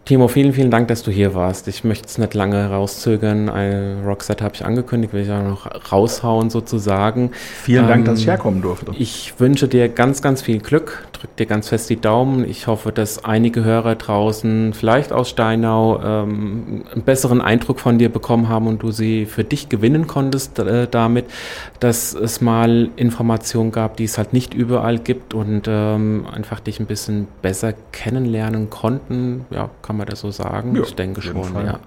Speaker 1: Timo, vielen, vielen Dank, dass du hier warst. Ich möchte es nicht lange rauszögern. Ein Rockset habe ich angekündigt, will ich auch noch raushauen sozusagen.
Speaker 2: Vielen ähm, Dank, dass ich herkommen durfte.
Speaker 1: Ich wünsche dir ganz, ganz viel Glück. Drück dir ganz fest die Daumen. Ich hoffe, dass einige Hörer draußen, vielleicht aus Steinau, ähm, einen besseren Eindruck von dir bekommen haben und du sie für dich gewinnen konntest äh, damit, dass es mal Informationen gab, die es halt nicht überall gibt und ähm, einfach dich ein bisschen besser kennenlernen konnten. Ja, kann kann man das so sagen? Ja, ich denke schon, ja.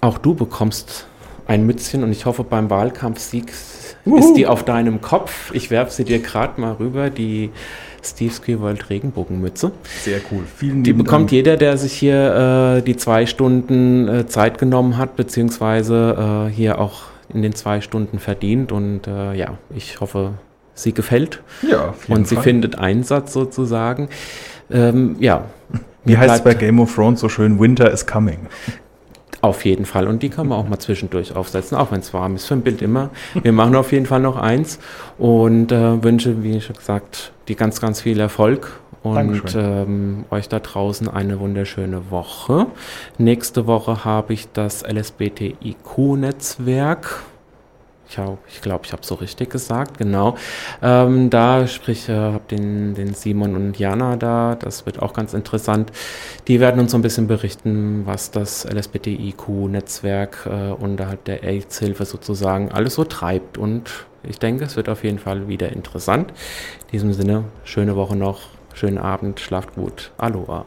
Speaker 1: Auch du bekommst ein Mützchen und ich hoffe, beim Wahlkampfsieg Uhu. ist die auf deinem Kopf. Ich werfe sie dir gerade mal rüber, die Steve Ski World Regenbogenmütze.
Speaker 2: Sehr cool.
Speaker 1: Vielen Die bekommt Dank. jeder, der sich hier äh, die zwei Stunden äh, Zeit genommen hat, beziehungsweise äh, hier auch in den zwei Stunden verdient. Und äh, ja, ich hoffe, sie gefällt.
Speaker 2: Ja,
Speaker 1: und sie Fall. findet Einsatz sozusagen. Ähm, ja, [laughs]
Speaker 2: wie heißt es bei Game of Thrones so schön? Winter is coming.
Speaker 1: Auf jeden Fall. Und die kann man auch mal zwischendurch aufsetzen, auch wenn es warm ist. Für ein Bild immer. Wir machen auf jeden Fall noch eins und äh, wünsche, wie schon gesagt, die ganz, ganz viel Erfolg und ähm, euch da draußen eine wunderschöne Woche. Nächste Woche habe ich das LSBTIQ-Netzwerk ich glaube, ich, glaub, ich habe so richtig gesagt, genau. Ähm, da sprich, äh, habe den, den Simon und Jana da, das wird auch ganz interessant. Die werden uns so ein bisschen berichten, was das LSBTIQ-Netzwerk äh, unterhalb der AIDS-Hilfe sozusagen alles so treibt. Und ich denke, es wird auf jeden Fall wieder interessant. In diesem Sinne, schöne Woche noch, schönen Abend, schlaft gut. Aloha.